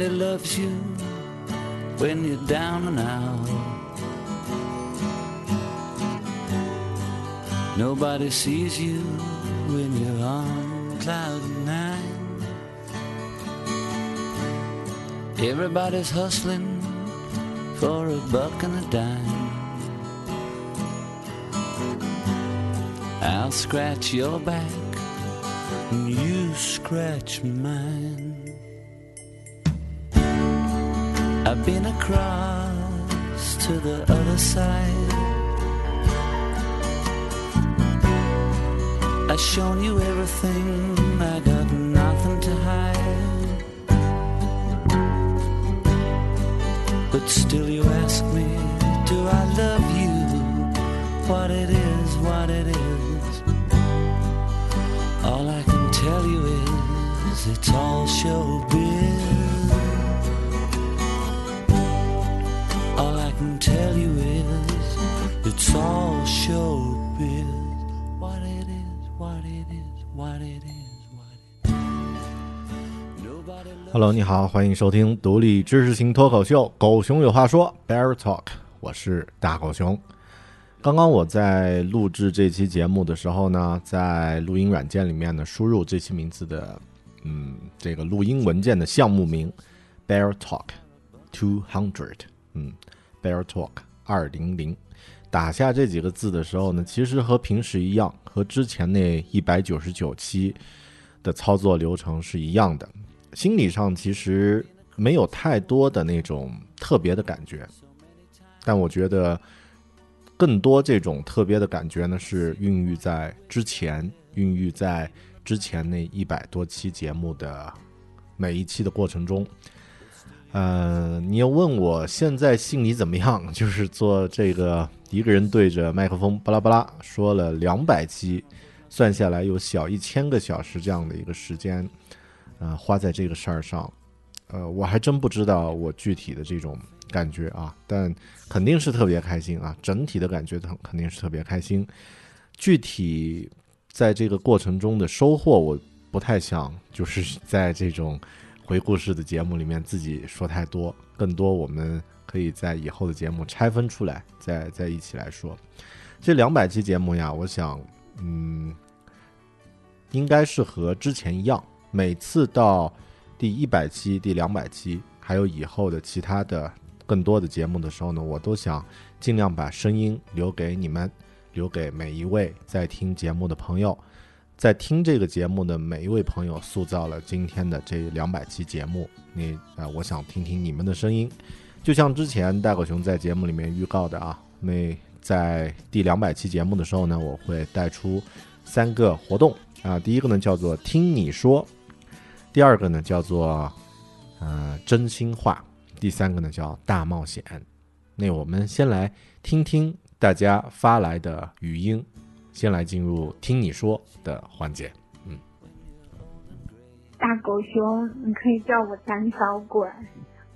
Nobody loves you when you're down and out. Nobody sees you when you're on cloud nine. Everybody's hustling for a buck and a dime. I'll scratch your back and you scratch mine. I've been across to the other side. I've shown you everything, I got nothing to hide. But still, you ask me, do I love you? What it is, what it is. All I can tell you is, it's all showbiz. Hello，你好，欢迎收听独立知识型脱口秀《狗熊有话说》（Bear Talk），我是大狗熊。刚刚我在录制这期节目的时候呢，在录音软件里面呢输入这期名字的，嗯，这个录音文件的项目名 Bear Talk Two Hundred，嗯，Bear Talk 二零零。打下这几个字的时候呢，其实和平时一样，和之前那一百九十九期的操作流程是一样的。心理上其实没有太多的那种特别的感觉，但我觉得更多这种特别的感觉呢，是孕育在之前，孕育在之前那一百多期节目的每一期的过程中。呃，你要问我现在心里怎么样？就是做这个一个人对着麦克风巴拉巴拉说了两百期，算下来有小一千个小时这样的一个时间，呃，花在这个事儿上，呃，我还真不知道我具体的这种感觉啊，但肯定是特别开心啊，整体的感觉肯肯定是特别开心。具体在这个过程中的收获，我不太想就是在这种回顾式的节目里面自己说太多，更多我们可以在以后的节目拆分出来，再再一起来说。这两百期节目呀，我想，嗯，应该是和之前一样，每次到第一百期、第两百期，还有以后的其他的更多的节目的时候呢，我都想尽量把声音留给你们，留给每一位在听节目的朋友。在听这个节目的每一位朋友，塑造了今天的这两百期节目。你啊、呃我想听听你们的声音。就像之前大狗熊在节目里面预告的啊，那在第两百期节目的时候呢，我会带出三个活动啊。第一个呢叫做“听你说”，第二个呢叫做呃真心话，第三个呢叫大冒险。那我们先来听听大家发来的语音，先来进入听你说的环节。嗯大狗熊，你可以叫我胆小鬼。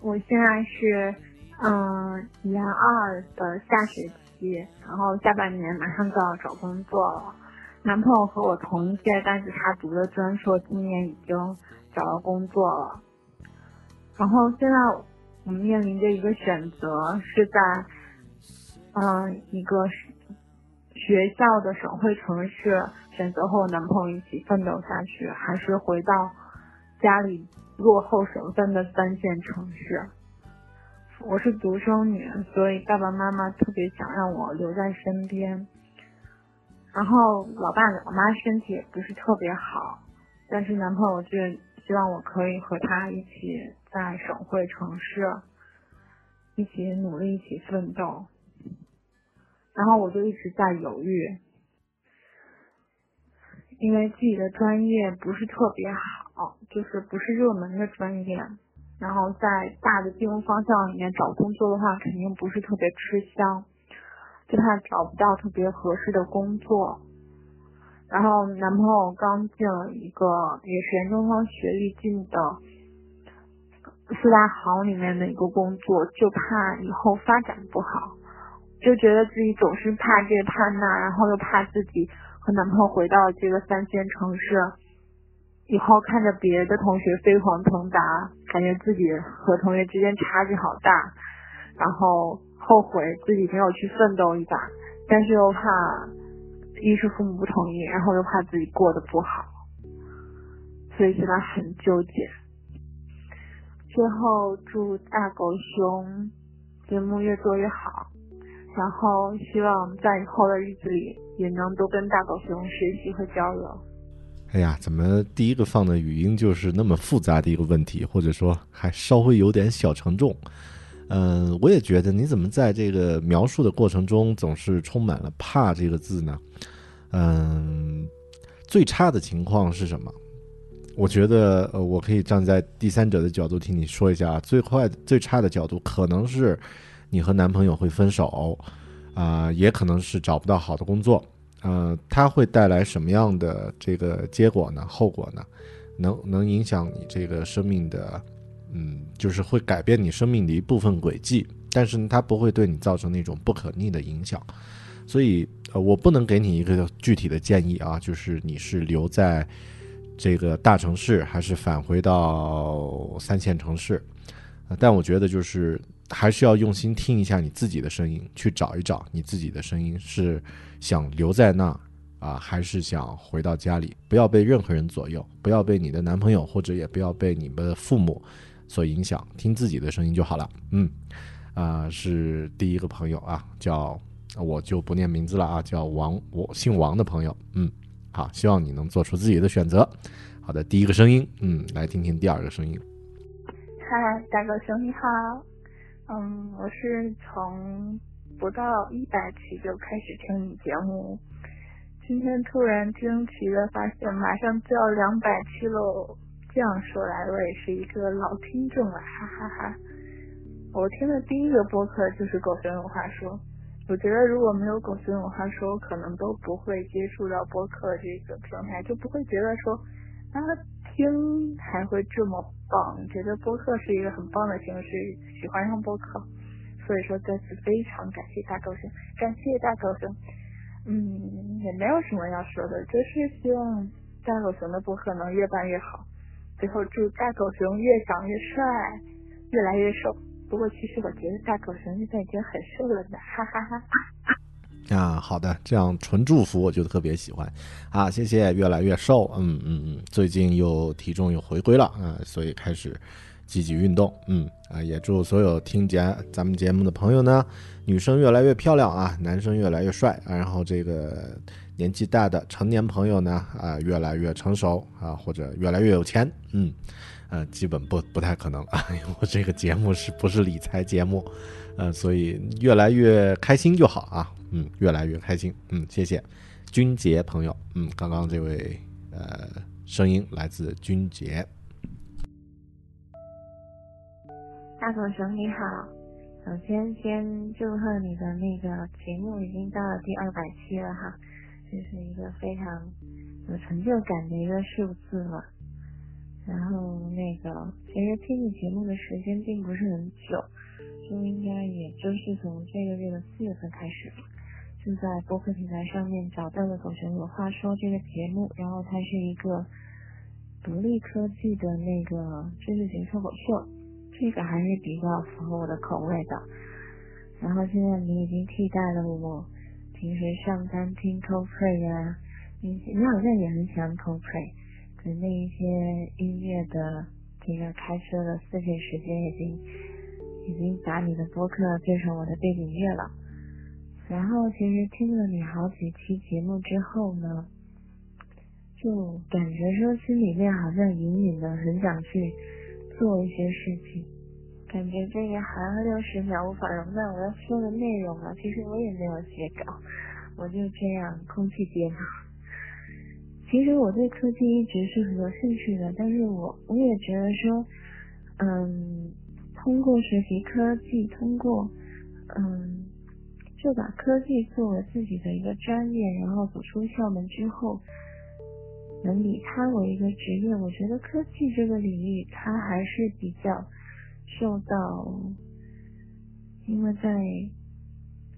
我现在是嗯研二的下学期，然后下半年马上就要找工作了。男朋友和我同届，但是他读的专硕今年已经找到工作了。然后现在我们面临着一个选择，是在嗯一个学校的省会城市选择和我男朋友一起奋斗下去，还是回到家里落后省份的三线城市。我是独生女，所以爸爸妈妈特别想让我留在身边。然后老爸老妈身体也不是特别好，但是男朋友却希望我可以和他一起在省会城市一起努力，一起奋斗。然后我就一直在犹豫，因为自己的专业不是特别好，就是不是热门的专业。然后在大的金融方向里面找工作的话，肯定不是特别吃香。就怕找不到特别合适的工作，然后男朋友刚进了一个也是研究生学历进的四大行里面的一个工作，就怕以后发展不好，就觉得自己总是怕这怕那，然后又怕自己和男朋友回到这个三线城市以后，看着别的同学飞黄腾达，感觉自己和同学之间差距好大，然后。后悔自己没有去奋斗一把，但是又怕一是父母不同意，然后又怕自己过得不好，所以现在很纠结。最后祝大狗熊节目越做越好，然后希望在以后的日子里也能多跟大狗熊学习和交流。哎呀，怎么第一个放的语音就是那么复杂的一个问题，或者说还稍微有点小沉重？嗯，我也觉得，你怎么在这个描述的过程中总是充满了“怕”这个字呢？嗯，最差的情况是什么？我觉得，呃，我可以站在第三者的角度听你说一下。最坏、最差的角度可能是你和男朋友会分手，啊，也可能是找不到好的工作。呃，它会带来什么样的这个结果呢？后果呢？能能影响你这个生命的？嗯，就是会改变你生命的一部分轨迹，但是它不会对你造成那种不可逆的影响，所以呃，我不能给你一个具体的建议啊，就是你是留在这个大城市，还是返回到三线城市，但我觉得就是还是要用心听一下你自己的声音，去找一找你自己的声音是想留在那啊，还是想回到家里？不要被任何人左右，不要被你的男朋友，或者也不要被你们的父母。所影响，听自己的声音就好了。嗯，啊，是第一个朋友啊，叫我就不念名字了啊，叫王，我姓王的朋友。嗯，好，希望你能做出自己的选择。好的，第一个声音，嗯，来听听第二个声音。嗨，大哥兄你好，嗯，我是从不到一百期就开始听你节目，今天突然惊奇的发现，马上就要两百期喽。这样说来，我也是一个老听众了，哈哈哈。我听的第一个播客就是《狗熊有话说》，我觉得如果没有《狗熊有话说》，我可能都不会接触到播客这个平台，就不会觉得说啊听还会这么棒，觉得播客是一个很棒的形式，喜欢上播客。所以说再次非常感谢大狗熊，感谢大狗熊。嗯，也没有什么要说的，就是希望大狗熊的播客能越办越好。最后祝大狗熊越长越帅，越来越瘦。不过其实我觉得大狗熊现在已经很瘦了呢，哈哈哈。啊，好的，这样纯祝福我就特别喜欢。啊，谢谢，越来越瘦。嗯嗯嗯，最近又体重又回归了啊，所以开始积极运动。嗯啊，也祝所有听节咱们节目的朋友呢，女生越来越漂亮啊，男生越来越帅。然后这个。年纪大的成年朋友呢，啊，越来越成熟啊，或者越来越有钱，嗯，呃，基本不不太可能啊，我这个节目是不是理财节目，呃，所以越来越开心就好啊，嗯，越来越开心，嗯，谢谢，君杰朋友，嗯，刚刚这位呃声音来自君杰，大狗熊你好，首先先祝贺你的那个节目已经到了第二百期了哈。这是一个非常有成就感的一个数字了。然后那个，其实听你节目的时间并不是很久，就应该也就是从这个月的四月份开始吧，就在播客平台上面找到了《狗熊有话说》这个节目，然后它是一个独立科技的那个知识型脱口秀，这个还是比较符合我的口味的。然后现在你已经替代了我平时上班听 Coldplay 呀，你你好像也很喜欢 Coldplay，可那一些音乐的这个开车的碎片时间已经已经把你的播客变成我的背景乐了。然后其实听了你好几期节目之后呢，就感觉说心里面好像隐隐的很想去做一些事情。感觉这个还六十秒无法容纳我要说的内容啊！其实我也没有写稿，我就这样空气接嘛。其实我对科技一直是很有兴趣的，但是我我也觉得说，嗯，通过学习科技，通过嗯，就把科技作为自己的一个专业，然后走出校门之后，能以它为一个职业，我觉得科技这个领域它还是比较。受到，因为在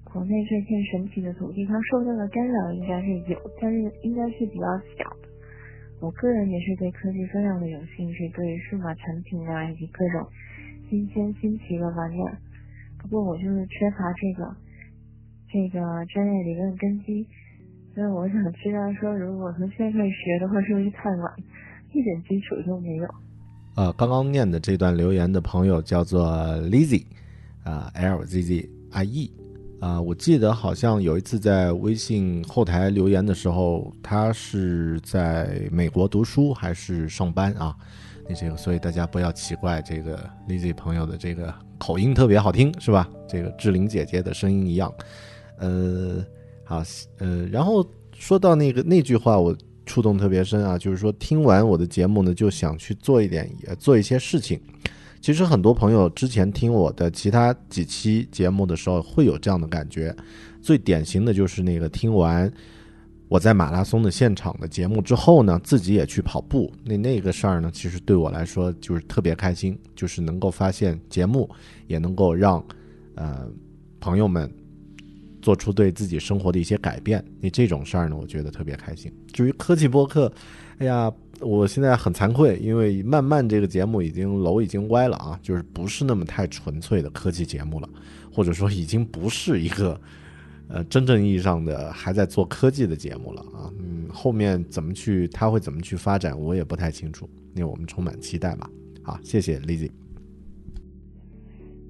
国内这片神奇的土地，它受到的干扰应该是有，但是应该是比较小。我个人也是对科技非常的有兴趣，对数码产品啊以及各种新鲜新奇的玩意儿。不过我就是缺乏这个这个专业理论根基，所以我想知道说，如果从现在学的话，是不是太晚，一点基础都没有？呃，刚刚念的这段留言的朋友叫做 Lizzy，啊，L Z Z I E，啊，我记得好像有一次在微信后台留言的时候，他是在美国读书还是上班啊？那这个，所以大家不要奇怪，这个 Lizzy 朋友的这个口音特别好听，是吧？这个志玲姐姐的声音一样。呃，好，呃，然后说到那个那句话，我。触动特别深啊，就是说听完我的节目呢，就想去做一点，做一些事情。其实很多朋友之前听我的其他几期节目的时候，会有这样的感觉。最典型的就是那个听完我在马拉松的现场的节目之后呢，自己也去跑步。那那个事儿呢，其实对我来说就是特别开心，就是能够发现节目也能够让呃朋友们。做出对自己生活的一些改变，那这种事儿呢，我觉得特别开心。至于科技播客，哎呀，我现在很惭愧，因为慢慢这个节目已经楼已经歪了啊，就是不是那么太纯粹的科技节目了，或者说已经不是一个呃真正意义上的还在做科技的节目了啊。嗯，后面怎么去，他会怎么去发展，我也不太清楚。那我们充满期待吧。好，谢谢 Lizzy。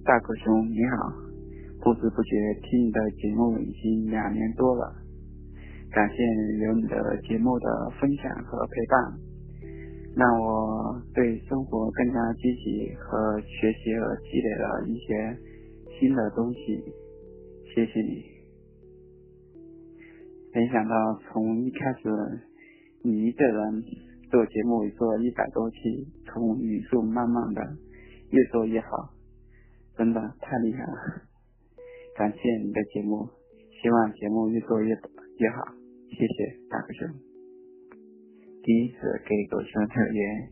大哥兄，你好。不知不觉听你的节目已经两年多了，感谢有你的节目的分享和陪伴，让我对生活更加积极和学习而积累了一些新的东西。谢谢你。没想到从一开始你一个人做节目做一百多期，从语速慢慢的越做越好，真的太厉害了。感谢你的节目，希望节目越做越越好，谢谢大哥兄。第一次给狗熊留言，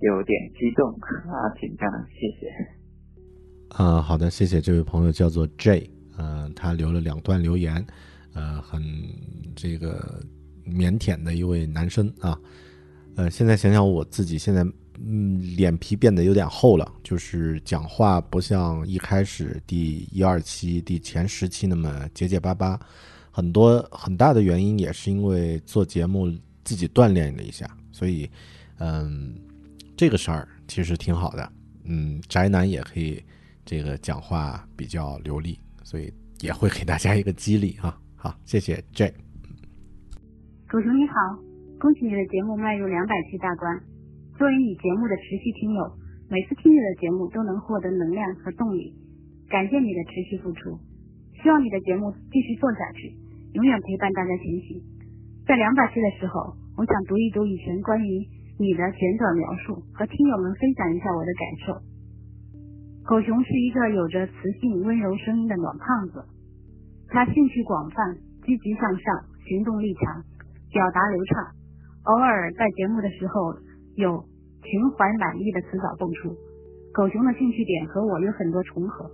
有点激动啊，紧张，谢谢。啊，好的，谢谢这位朋友，叫做 J，呃，他留了两段留言，呃，很这个腼腆的一位男生啊，呃，现在想想我自己现在。嗯，脸皮变得有点厚了，就是讲话不像一开始第一二期、第前十期那么结结巴巴。很多很大的原因也是因为做节目自己锻炼了一下，所以，嗯，这个事儿其实挺好的。嗯，宅男也可以这个讲话比较流利，所以也会给大家一个激励啊。好，谢谢 J。主持人你好，恭喜你的节目迈入两百期大关。作为你节目的持续听友，每次听你的节目都能获得能量和动力，感谢你的持续付出。希望你的节目继续做下去，永远陪伴大家前行。在两百期的时候，我想读一读以前关于你的简短描述，和听友们分享一下我的感受。狗熊是一个有着磁性温柔声音的暖胖子，他兴趣广泛，积极向上，行动力强，表达流畅，偶尔在节目的时候。有情怀满意的词藻蹦出，狗熊的兴趣点和我有很多重合，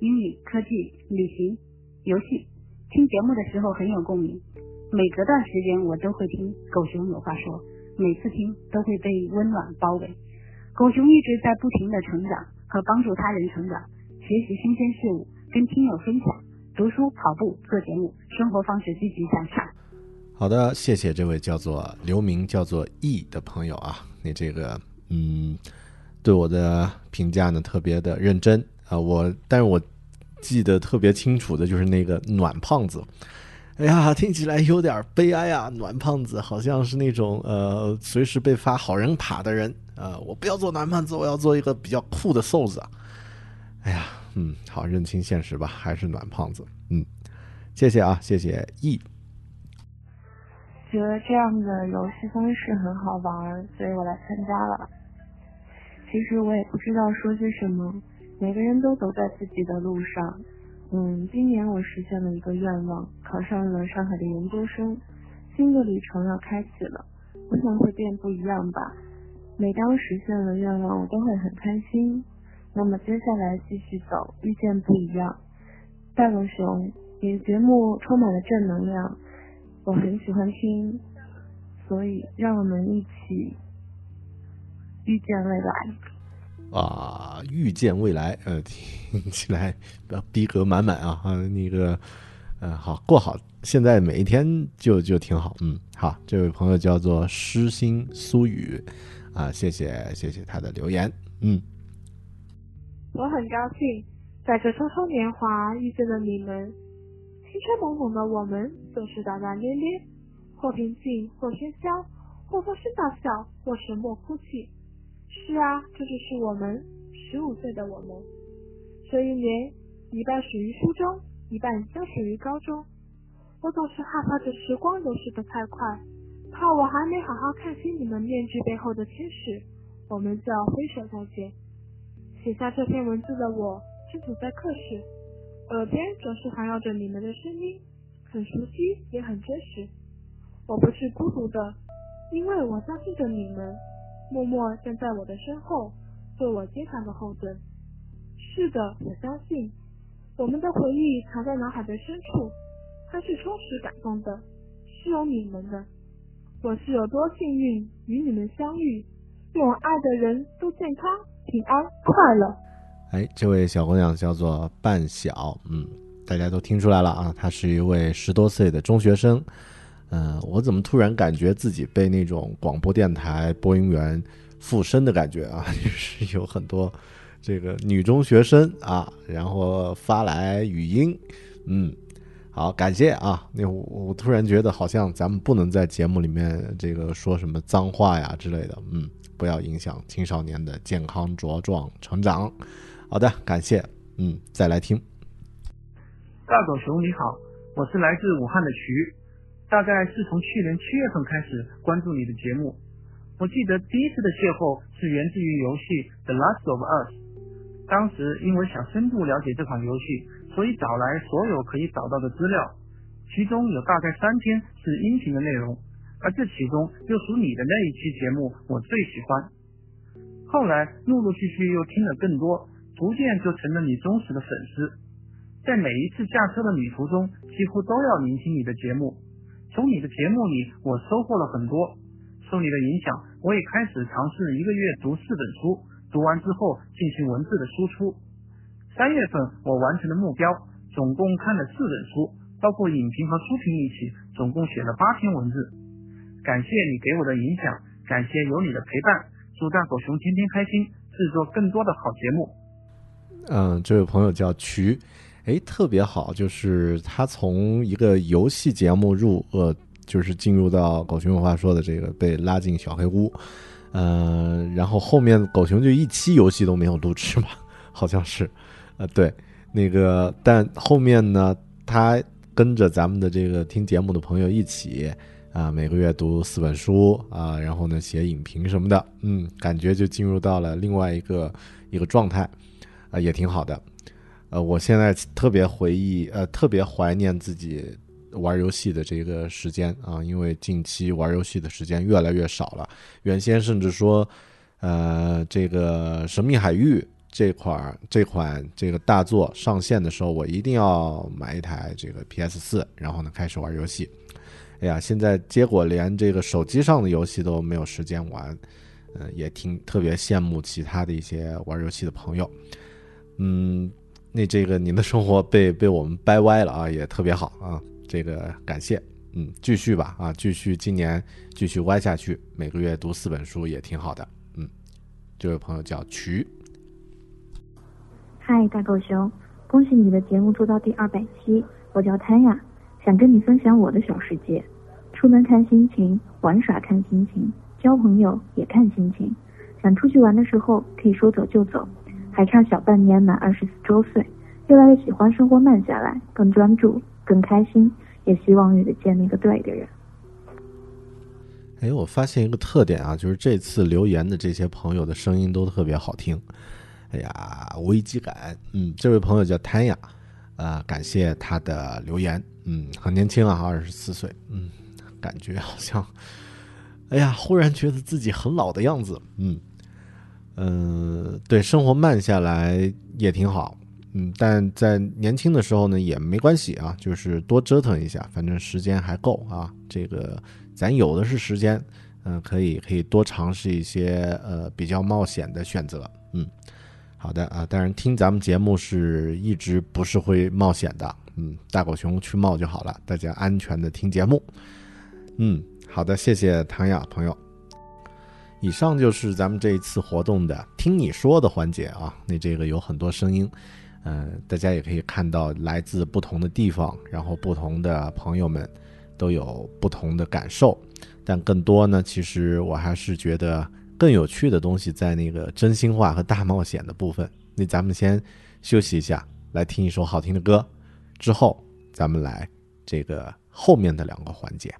英语、科技、旅行、游戏，听节目的时候很有共鸣，每隔段时间我都会听狗熊有话说，每次听都会被温暖包围。狗熊一直在不停的成长和帮助他人成长，学习新鲜事物，跟听友分享，读书、跑步、做节目，生活方式积极向上。好的，谢谢这位叫做刘明叫做 E 的朋友啊，这个嗯，对我的评价呢特别的认真啊，我但是我。记得特别清楚的就是那个暖胖子，哎呀，听起来有点悲哀啊！暖胖子好像是那种呃，随时被发好人卡的人啊！我不要做暖胖子，我要做一个比较酷的瘦子。哎呀，嗯，好，认清现实吧，还是暖胖子。嗯，谢谢啊，谢谢 E。觉得这样的游戏方式很好玩，所以我来参加了。其实我也不知道说些什么。每个人都走在自己的路上，嗯，今年我实现了一个愿望，考上了上海的研究生，新的旅程要开启了，我想会变不一样吧。每当实现了愿望，我都会很开心。那么接下来继续走，遇见不一样。大狗熊，你的节目充满了正能量，我很喜欢听，所以让我们一起遇见未来。啊，遇见未来，呃，听起来逼格满满啊！啊，那个，呃，好过好，现在每一天就就挺好，嗯，好，这位朋友叫做诗心苏雨，啊，谢谢谢谢他的留言，嗯，我很高兴在这匆匆年华遇见了你们，青春懵懂的我们总是大大咧咧，或平静，或喧嚣，或放声大笑，或沉默哭泣。是啊，这就是我们十五岁的我们。这一年，一半属于初中，一半将属于高中。我总是害怕着时光流逝的太快，怕我还没好好看清你们面具背后的天使，我们就要挥手再见。写下这篇文字的我，正处在课室，耳边总是环绕着你们的声音，很熟悉，也很真实。我不是孤独的，因为我相信着你们。默默站在我的身后，做我坚强的后盾。是的，我相信我们的回忆藏在脑海的深处，它是充实感动的，是有你们的。我是有多幸运与你们相遇，愿我爱的人都健康、平安、快乐。哎，这位小姑娘叫做半晓，嗯，大家都听出来了啊，她是一位十多岁的中学生。嗯，我怎么突然感觉自己被那种广播电台播音员附身的感觉啊？就是有很多这个女中学生啊，然后发来语音，嗯，好，感谢啊。那我我突然觉得好像咱们不能在节目里面这个说什么脏话呀之类的，嗯，不要影响青少年的健康茁壮成长。好的，感谢，嗯，再来听。大狗熊你好，我是来自武汉的徐。大概是从去年七月份开始关注你的节目，我记得第一次的邂逅是源自于游戏《The Last of Us》，当时因为想深度了解这款游戏，所以找来所有可以找到的资料，其中有大概三篇是音频的内容，而这其中又属你的那一期节目我最喜欢。后来陆陆续续又听了更多，逐渐就成了你忠实的粉丝，在每一次驾车的旅途中，几乎都要聆听你的节目。从你的节目里，我收获了很多。受你的影响，我也开始尝试一个月读四本书，读完之后进行文字的输出。三月份我完成了目标，总共看了四本书，包括影评和书评一起，总共写了八篇文字。感谢你给我的影响，感谢有你的陪伴。祝大狗熊天天开心，制作更多的好节目。嗯，这位朋友叫渠。哎，特别好，就是他从一个游戏节目入，呃，就是进入到狗熊有话说的这个被拉进小黑屋，呃，然后后面狗熊就一期游戏都没有录制嘛，好像是，呃，对，那个，但后面呢，他跟着咱们的这个听节目的朋友一起啊，每个月读四本书啊，然后呢写影评什么的，嗯，感觉就进入到了另外一个一个状态，啊，也挺好的。呃，我现在特别回忆，呃，特别怀念自己玩游戏的这个时间啊，因为近期玩游戏的时间越来越少了。原先甚至说，呃，这个《神秘海域》这款这款这个大作上线的时候，我一定要买一台这个 PS 四，然后呢开始玩游戏。哎呀，现在结果连这个手机上的游戏都没有时间玩，嗯，也挺特别羡慕其他的一些玩游戏的朋友。嗯，那这个您的生活被被我们掰歪了啊，也特别好啊，这个感谢。嗯，继续吧啊，继续今年继续歪下去，每个月读四本书也挺好的。嗯，这位朋友叫渠。嗨，大狗熊，恭喜你的节目做到第二百期。我叫谭雅，想跟你分享我的小世界。出门看心情，玩耍看心情，交朋友也看心情。想出去玩的时候，可以说走就走。还差小半年满二十四周岁，越来越喜欢生活慢下来，更专注，更开心。也希望遇见那个对的人。哎，我发现一个特点啊，就是这次留言的这些朋友的声音都特别好听。哎呀，危机感。嗯，这位朋友叫谭雅，呃，感谢他的留言。嗯，很年轻啊，二十四岁。嗯，感觉好像，哎呀，忽然觉得自己很老的样子。嗯，嗯，对，生活慢下来也挺好。嗯，但在年轻的时候呢，也没关系啊，就是多折腾一下，反正时间还够啊。这个咱有的是时间，嗯，可以可以多尝试一些呃比较冒险的选择。嗯，好的啊，当然听咱们节目是一直不是会冒险的。嗯，大狗熊去冒就好了，大家安全的听节目。嗯，好的，谢谢唐雅朋友。以上就是咱们这一次活动的听你说的环节啊，那这个有很多声音。嗯，大家也可以看到来自不同的地方，然后不同的朋友们都有不同的感受，但更多呢，其实我还是觉得更有趣的东西在那个真心话和大冒险的部分。那咱们先休息一下，来听一首好听的歌，之后咱们来这个后面的两个环节。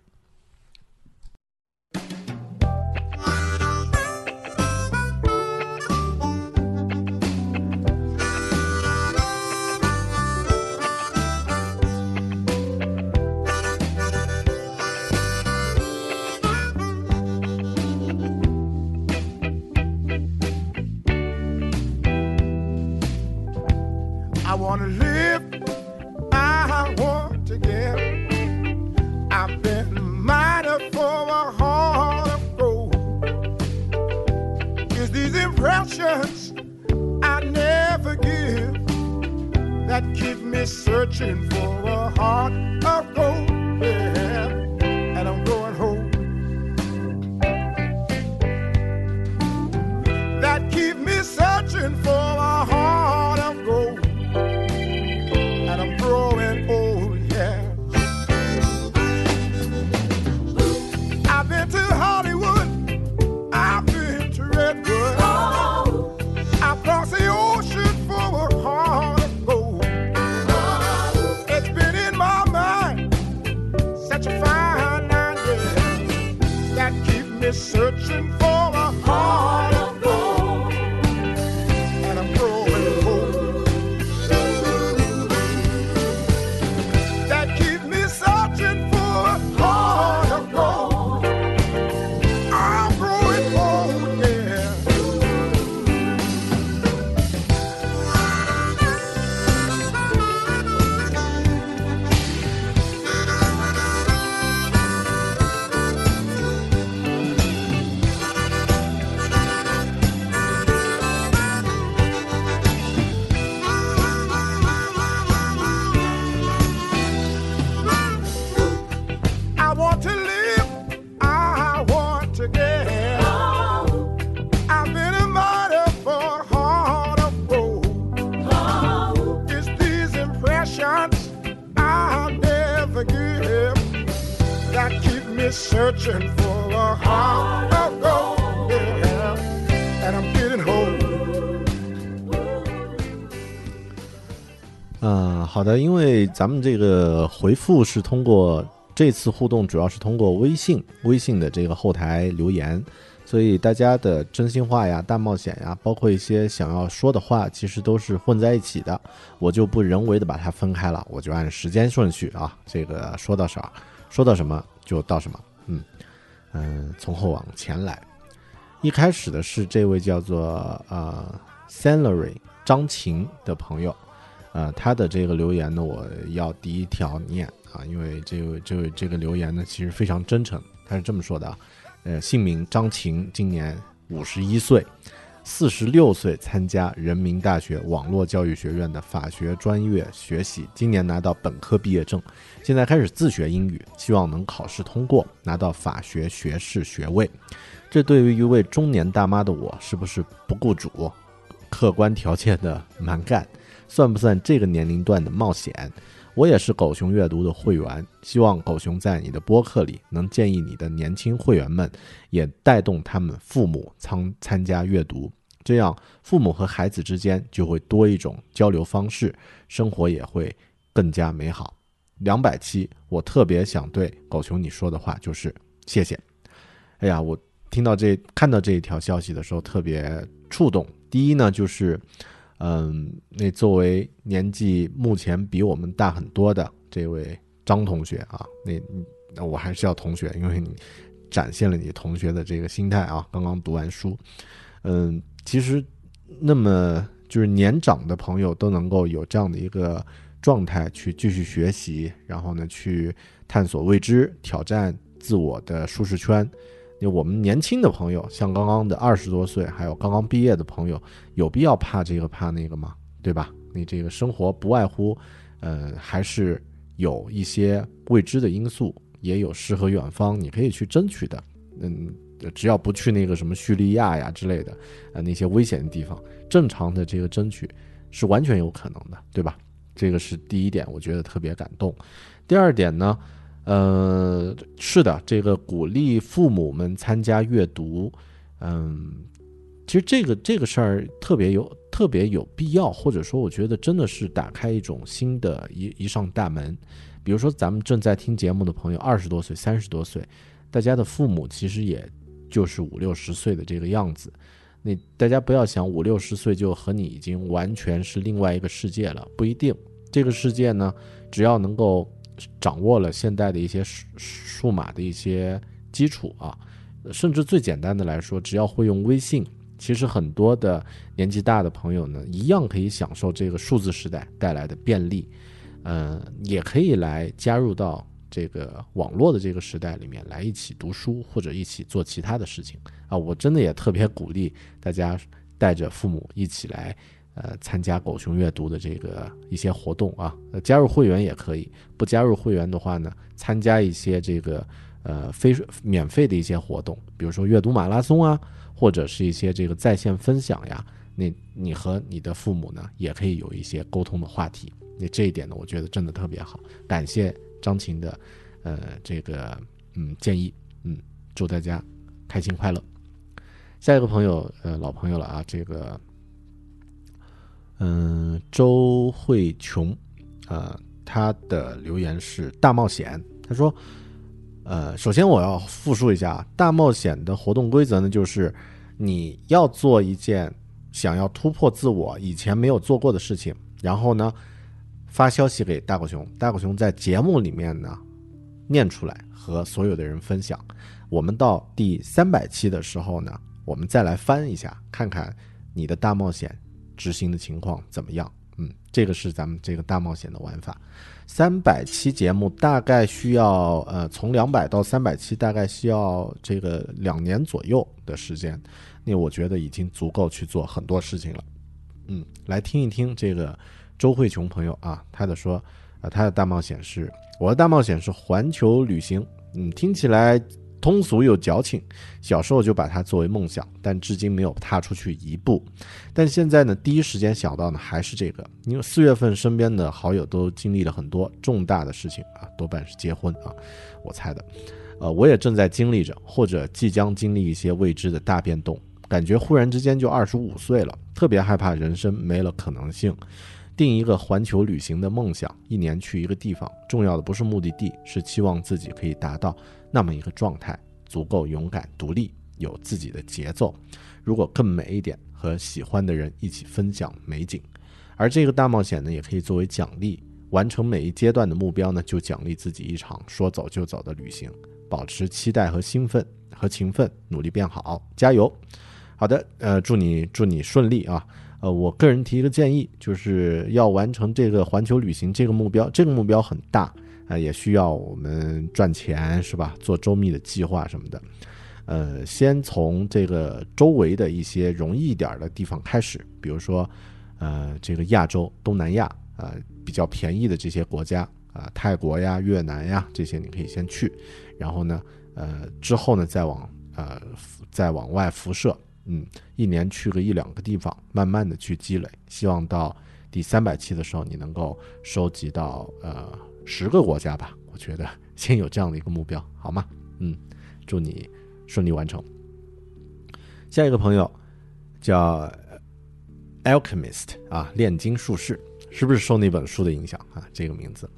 的，因为咱们这个回复是通过这次互动，主要是通过微信，微信的这个后台留言，所以大家的真心话呀、大冒险呀，包括一些想要说的话，其实都是混在一起的，我就不人为的把它分开了，我就按时间顺序啊，这个说到啥，说到什么就到什么，嗯嗯，从后往前来。一开始的是这位叫做呃 salary 张琴的朋友，呃，他的这个留言呢，我要第一条念啊，因为这位这位这个留言呢，其实非常真诚。他是这么说的，呃，姓名张琴，今年五十一岁，四十六岁参加人民大学网络教育学院的法学专业学习，今年拿到本科毕业证，现在开始自学英语，希望能考试通过，拿到法学学士学位。这对于一位中年大妈的我，是不是不顾主、客观条件的蛮干？算不算这个年龄段的冒险？我也是狗熊阅读的会员，希望狗熊在你的播客里能建议你的年轻会员们，也带动他们父母参参加阅读，这样父母和孩子之间就会多一种交流方式，生活也会更加美好。两百期，我特别想对狗熊你说的话就是谢谢。哎呀，我。听到这看到这一条消息的时候，特别触动。第一呢，就是，嗯，那作为年纪目前比我们大很多的这位张同学啊，那那我还是要同学，因为你展现了你同学的这个心态啊。刚刚读完书，嗯，其实那么就是年长的朋友都能够有这样的一个状态去继续学习，然后呢去探索未知、挑战自我的舒适圈。就我们年轻的朋友，像刚刚的二十多岁，还有刚刚毕业的朋友，有必要怕这个怕那个吗？对吧？你这个生活不外乎，呃，还是有一些未知的因素，也有诗和远方你可以去争取的。嗯，只要不去那个什么叙利亚呀之类的，呃，那些危险的地方，正常的这个争取是完全有可能的，对吧？这个是第一点，我觉得特别感动。第二点呢？呃，是的，这个鼓励父母们参加阅读，嗯，其实这个这个事儿特别有特别有必要，或者说我觉得真的是打开一种新的一一扇大门。比如说，咱们正在听节目的朋友，二十多岁、三十多岁，大家的父母其实也就是五六十岁的这个样子。那大家不要想五六十岁就和你已经完全是另外一个世界了，不一定。这个世界呢，只要能够。掌握了现代的一些数数码的一些基础啊，甚至最简单的来说，只要会用微信，其实很多的年纪大的朋友呢，一样可以享受这个数字时代带来的便利，嗯，也可以来加入到这个网络的这个时代里面来一起读书或者一起做其他的事情啊，我真的也特别鼓励大家带着父母一起来。呃，参加狗熊阅读的这个一些活动啊，加入会员也可以。不加入会员的话呢，参加一些这个呃非免费的一些活动，比如说阅读马拉松啊，或者是一些这个在线分享呀。那你和你的父母呢，也可以有一些沟通的话题。那这一点呢，我觉得真的特别好。感谢张琴的呃这个嗯建议，嗯，祝大家开心快乐。下一个朋友，呃，老朋友了啊，这个。嗯，周慧琼，呃，他的留言是大冒险。他说，呃，首先我要复述一下大冒险的活动规则呢，就是你要做一件想要突破自我以前没有做过的事情，然后呢发消息给大狗熊，大狗熊在节目里面呢念出来和所有的人分享。我们到第三百期的时候呢，我们再来翻一下，看看你的大冒险。执行的情况怎么样？嗯，这个是咱们这个大冒险的玩法。三百期节目大概需要呃，从两百到三百期大概需要这个两年左右的时间。那我觉得已经足够去做很多事情了。嗯，来听一听这个周慧琼朋友啊，他的说啊，他的大冒险是我的大冒险是环球旅行。嗯，听起来。通俗又矫情，小时候就把它作为梦想，但至今没有踏出去一步。但现在呢，第一时间想到呢还是这个，因为四月份身边的好友都经历了很多重大的事情啊，多半是结婚啊，我猜的。呃，我也正在经历着，或者即将经历一些未知的大变动，感觉忽然之间就二十五岁了，特别害怕人生没了可能性。定一个环球旅行的梦想，一年去一个地方，重要的不是目的地，是期望自己可以达到。那么一个状态，足够勇敢、独立，有自己的节奏。如果更美一点，和喜欢的人一起分享美景。而这个大冒险呢，也可以作为奖励。完成每一阶段的目标呢，就奖励自己一场说走就走的旅行。保持期待和兴奋和勤奋，努力变好，加油！好的，呃，祝你祝你顺利啊！呃，我个人提一个建议，就是要完成这个环球旅行这个目标，这个目标很大啊、也需要我们赚钱，是吧？做周密的计划什么的。呃，先从这个周围的一些容易一点的地方开始，比如说，呃，这个亚洲、东南亚啊、比较便宜的这些国家啊、泰国呀、越南呀这些，你可以先去，然后呢，呃，之后呢再往呃再往外辐射，嗯，一年去个一两个地方，慢慢的去积累，希望到第三百期的时候，你能够收集到呃十个国家吧。我觉得先有这样的一个目标，好吗？嗯，祝你顺利完成。下一个朋友叫 Alchemist 啊，炼金术士，是不是受那本书的影响啊？这个名字。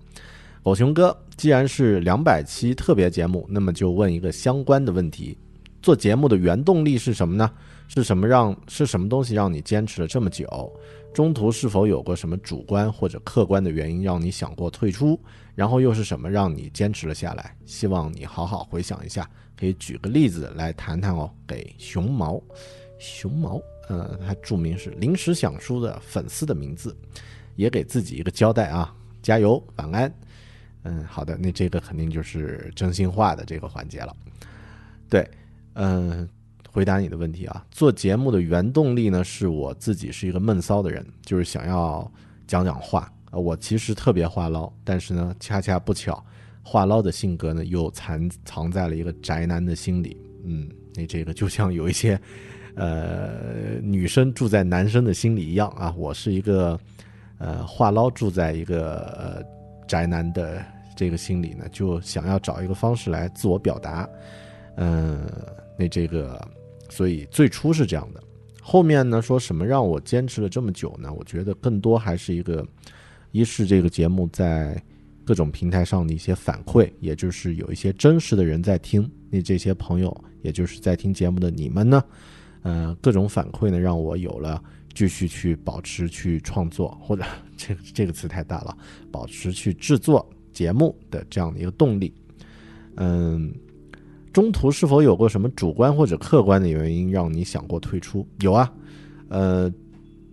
狗熊哥，既然是两百期特别节目，那么就问一个相关的问题：做节目的原动力是什么呢？是什么让是什么东西让你坚持了这么久？中途是否有过什么主观或者客观的原因让你想过退出？然后又是什么让你坚持了下来？希望你好好回想一下，可以举个例子来谈谈哦。给熊毛，熊毛，呃，他注明是临时想书的粉丝的名字，也给自己一个交代啊，加油，晚安。嗯，好的，那这个肯定就是真心话的这个环节了。对，嗯，回答你的问题啊，做节目的原动力呢，是我自己是一个闷骚的人，就是想要讲讲话。呃，我其实特别话唠，但是呢，恰恰不巧，话唠的性格呢，又藏藏在了一个宅男的心里。嗯，那这个就像有一些呃女生住在男生的心里一样啊，我是一个呃话唠住在一个宅男的这个心里呢，就想要找一个方式来自我表达。嗯，那这个，所以最初是这样的。后面呢，说什么让我坚持了这么久呢？我觉得更多还是一个，一是这个节目在各种平台上的一些反馈，也就是有一些真实的人在听。那这些朋友，也就是在听节目的你们呢，呃，各种反馈呢，让我有了继续去保持去创作，或者这个这个词太大了，保持去制作节目的这样的一个动力。嗯。中途是否有过什么主观或者客观的原因让你想过退出？有啊，呃，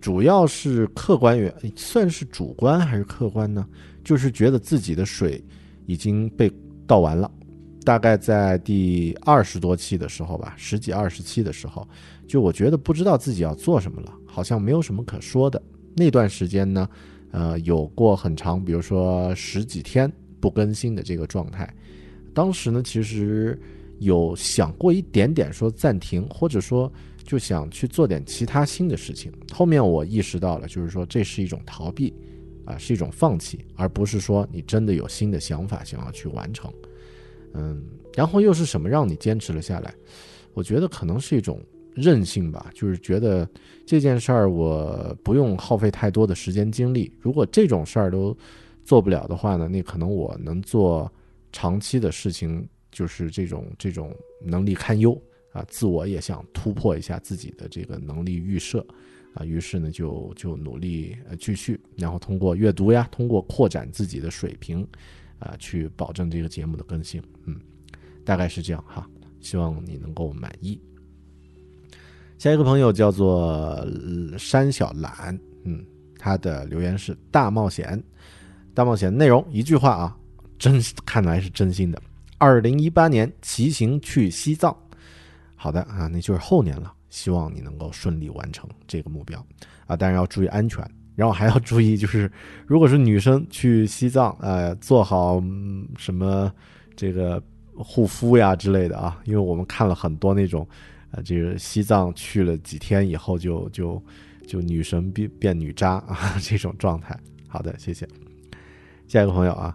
主要是客观原，算是主观还是客观呢？就是觉得自己的水已经被倒完了，大概在第二十多期的时候吧，十几二十期的时候，就我觉得不知道自己要做什么了，好像没有什么可说的。那段时间呢，呃，有过很长，比如说十几天不更新的这个状态。当时呢，其实。有想过一点点说暂停，或者说就想去做点其他新的事情。后面我意识到了，就是说这是一种逃避，啊，是一种放弃，而不是说你真的有新的想法想要去完成。嗯，然后又是什么让你坚持了下来？我觉得可能是一种韧性吧，就是觉得这件事儿我不用耗费太多的时间精力。如果这种事儿都做不了的话呢，那可能我能做长期的事情。就是这种这种能力堪忧啊，自我也想突破一下自己的这个能力预设啊，于是呢就就努力呃继续，然后通过阅读呀，通过扩展自己的水平啊，去保证这个节目的更新。嗯，大概是这样哈，希望你能够满意。下一个朋友叫做山小懒，嗯，他的留言是大冒险，大冒险内容一句话啊，真看来是真心的。二零一八年骑行去西藏，好的啊，那就是后年了。希望你能够顺利完成这个目标啊，当然要注意安全，然后还要注意，就是如果是女生去西藏，呃，做好什么这个护肤呀之类的啊，因为我们看了很多那种，呃，这个西藏去了几天以后就就就女神变变女渣啊这种状态。好的，谢谢。下一个朋友啊，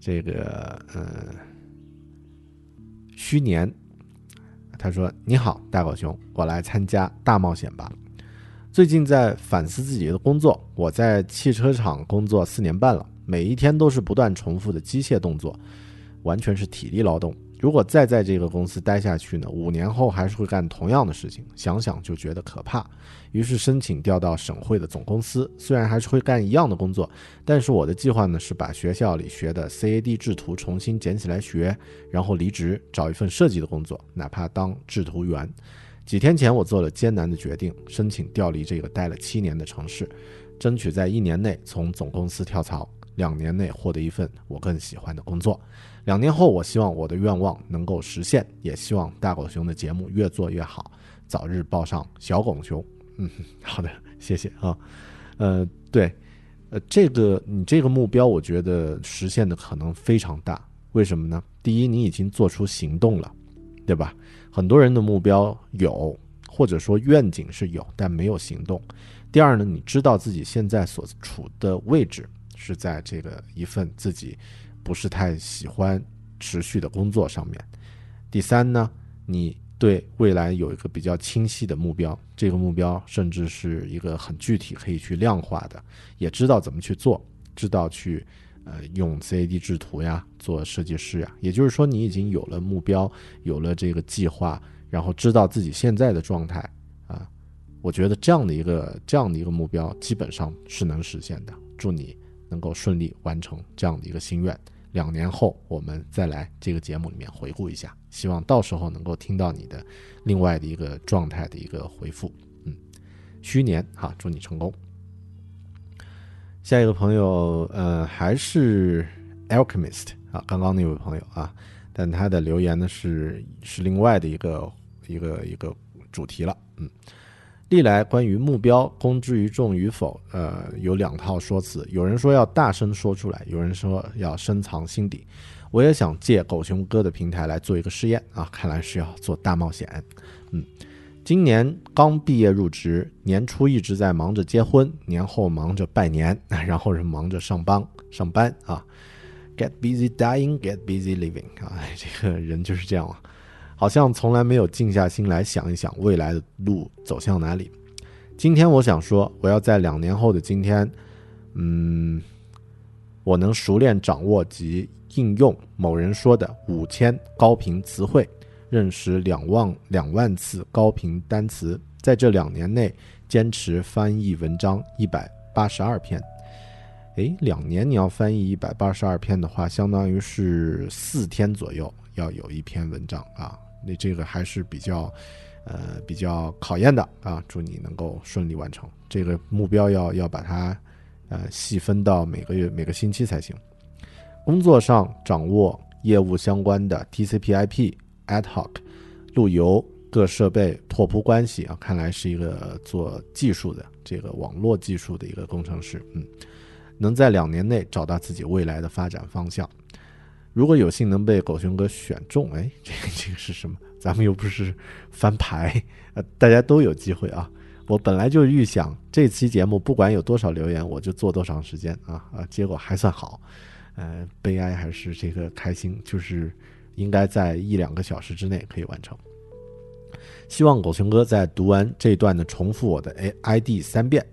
这个嗯。虚年，他说：“你好，大狗熊，我来参加大冒险吧。最近在反思自己的工作，我在汽车厂工作四年半了，每一天都是不断重复的机械动作，完全是体力劳动。如果再在这个公司待下去呢，五年后还是会干同样的事情，想想就觉得可怕。”于是申请调到省会的总公司，虽然还是会干一样的工作，但是我的计划呢是把学校里学的 CAD 制图重新捡起来学，然后离职找一份设计的工作，哪怕当制图员。几天前我做了艰难的决定，申请调离这个待了七年的城市，争取在一年内从总公司跳槽，两年内获得一份我更喜欢的工作。两年后，我希望我的愿望能够实现，也希望大狗熊的节目越做越好，早日抱上小狗熊。嗯，好的，谢谢啊。呃，对，呃，这个你这个目标，我觉得实现的可能非常大。为什么呢？第一，你已经做出行动了，对吧？很多人的目标有，或者说愿景是有，但没有行动。第二呢，你知道自己现在所处的位置是在这个一份自己不是太喜欢持续的工作上面。第三呢，你对未来有一个比较清晰的目标，这个目标甚至是一个很具体可以去量化的，也知道怎么去做，知道去。呃，用 CAD 制图呀，做设计师呀，也就是说，你已经有了目标，有了这个计划，然后知道自己现在的状态啊。我觉得这样的一个这样的一个目标，基本上是能实现的。祝你能够顺利完成这样的一个心愿。两年后，我们再来这个节目里面回顾一下，希望到时候能够听到你的另外的一个状态的一个回复。嗯，虚年哈，祝你成功。下一个朋友，呃，还是 Alchemist 啊，刚刚那位朋友啊，但他的留言呢是是另外的一个一个一个主题了，嗯，历来关于目标公之于众与否，呃，有两套说辞，有人说要大声说出来，有人说要深藏心底，我也想借狗熊哥的平台来做一个试验啊，看来是要做大冒险，嗯。今年刚毕业入职，年初一直在忙着结婚，年后忙着拜年，然后是忙着上班上班啊。Get busy dying, get busy living 啊，这个人就是这样啊，好像从来没有静下心来想一想未来的路走向哪里。今天我想说，我要在两年后的今天，嗯，我能熟练掌握及应用某人说的五千高频词汇。认识两万两万次高频单词，在这两年内坚持翻译文章一百八十二篇。诶，两年你要翻译一百八十二篇的话，相当于是四天左右要有一篇文章啊。那这个还是比较，呃，比较考验的啊。祝你能够顺利完成这个目标，要要把它，呃，细分到每个月每个星期才行。工作上掌握业务相关的 TCP/IP。ad hoc，路由各设备拓扑关系啊，看来是一个做技术的这个网络技术的一个工程师。嗯，能在两年内找到自己未来的发展方向。如果有幸能被狗熊哥选中，哎，这个这个是什么？咱们又不是翻牌，呃，大家都有机会啊。我本来就预想这期节目不管有多少留言，我就做多长时间啊啊，结果还算好。呃，悲哀还是这个开心，就是。应该在一两个小时之内可以完成。希望狗熊哥在读完这段的重复我的 A I D 三遍，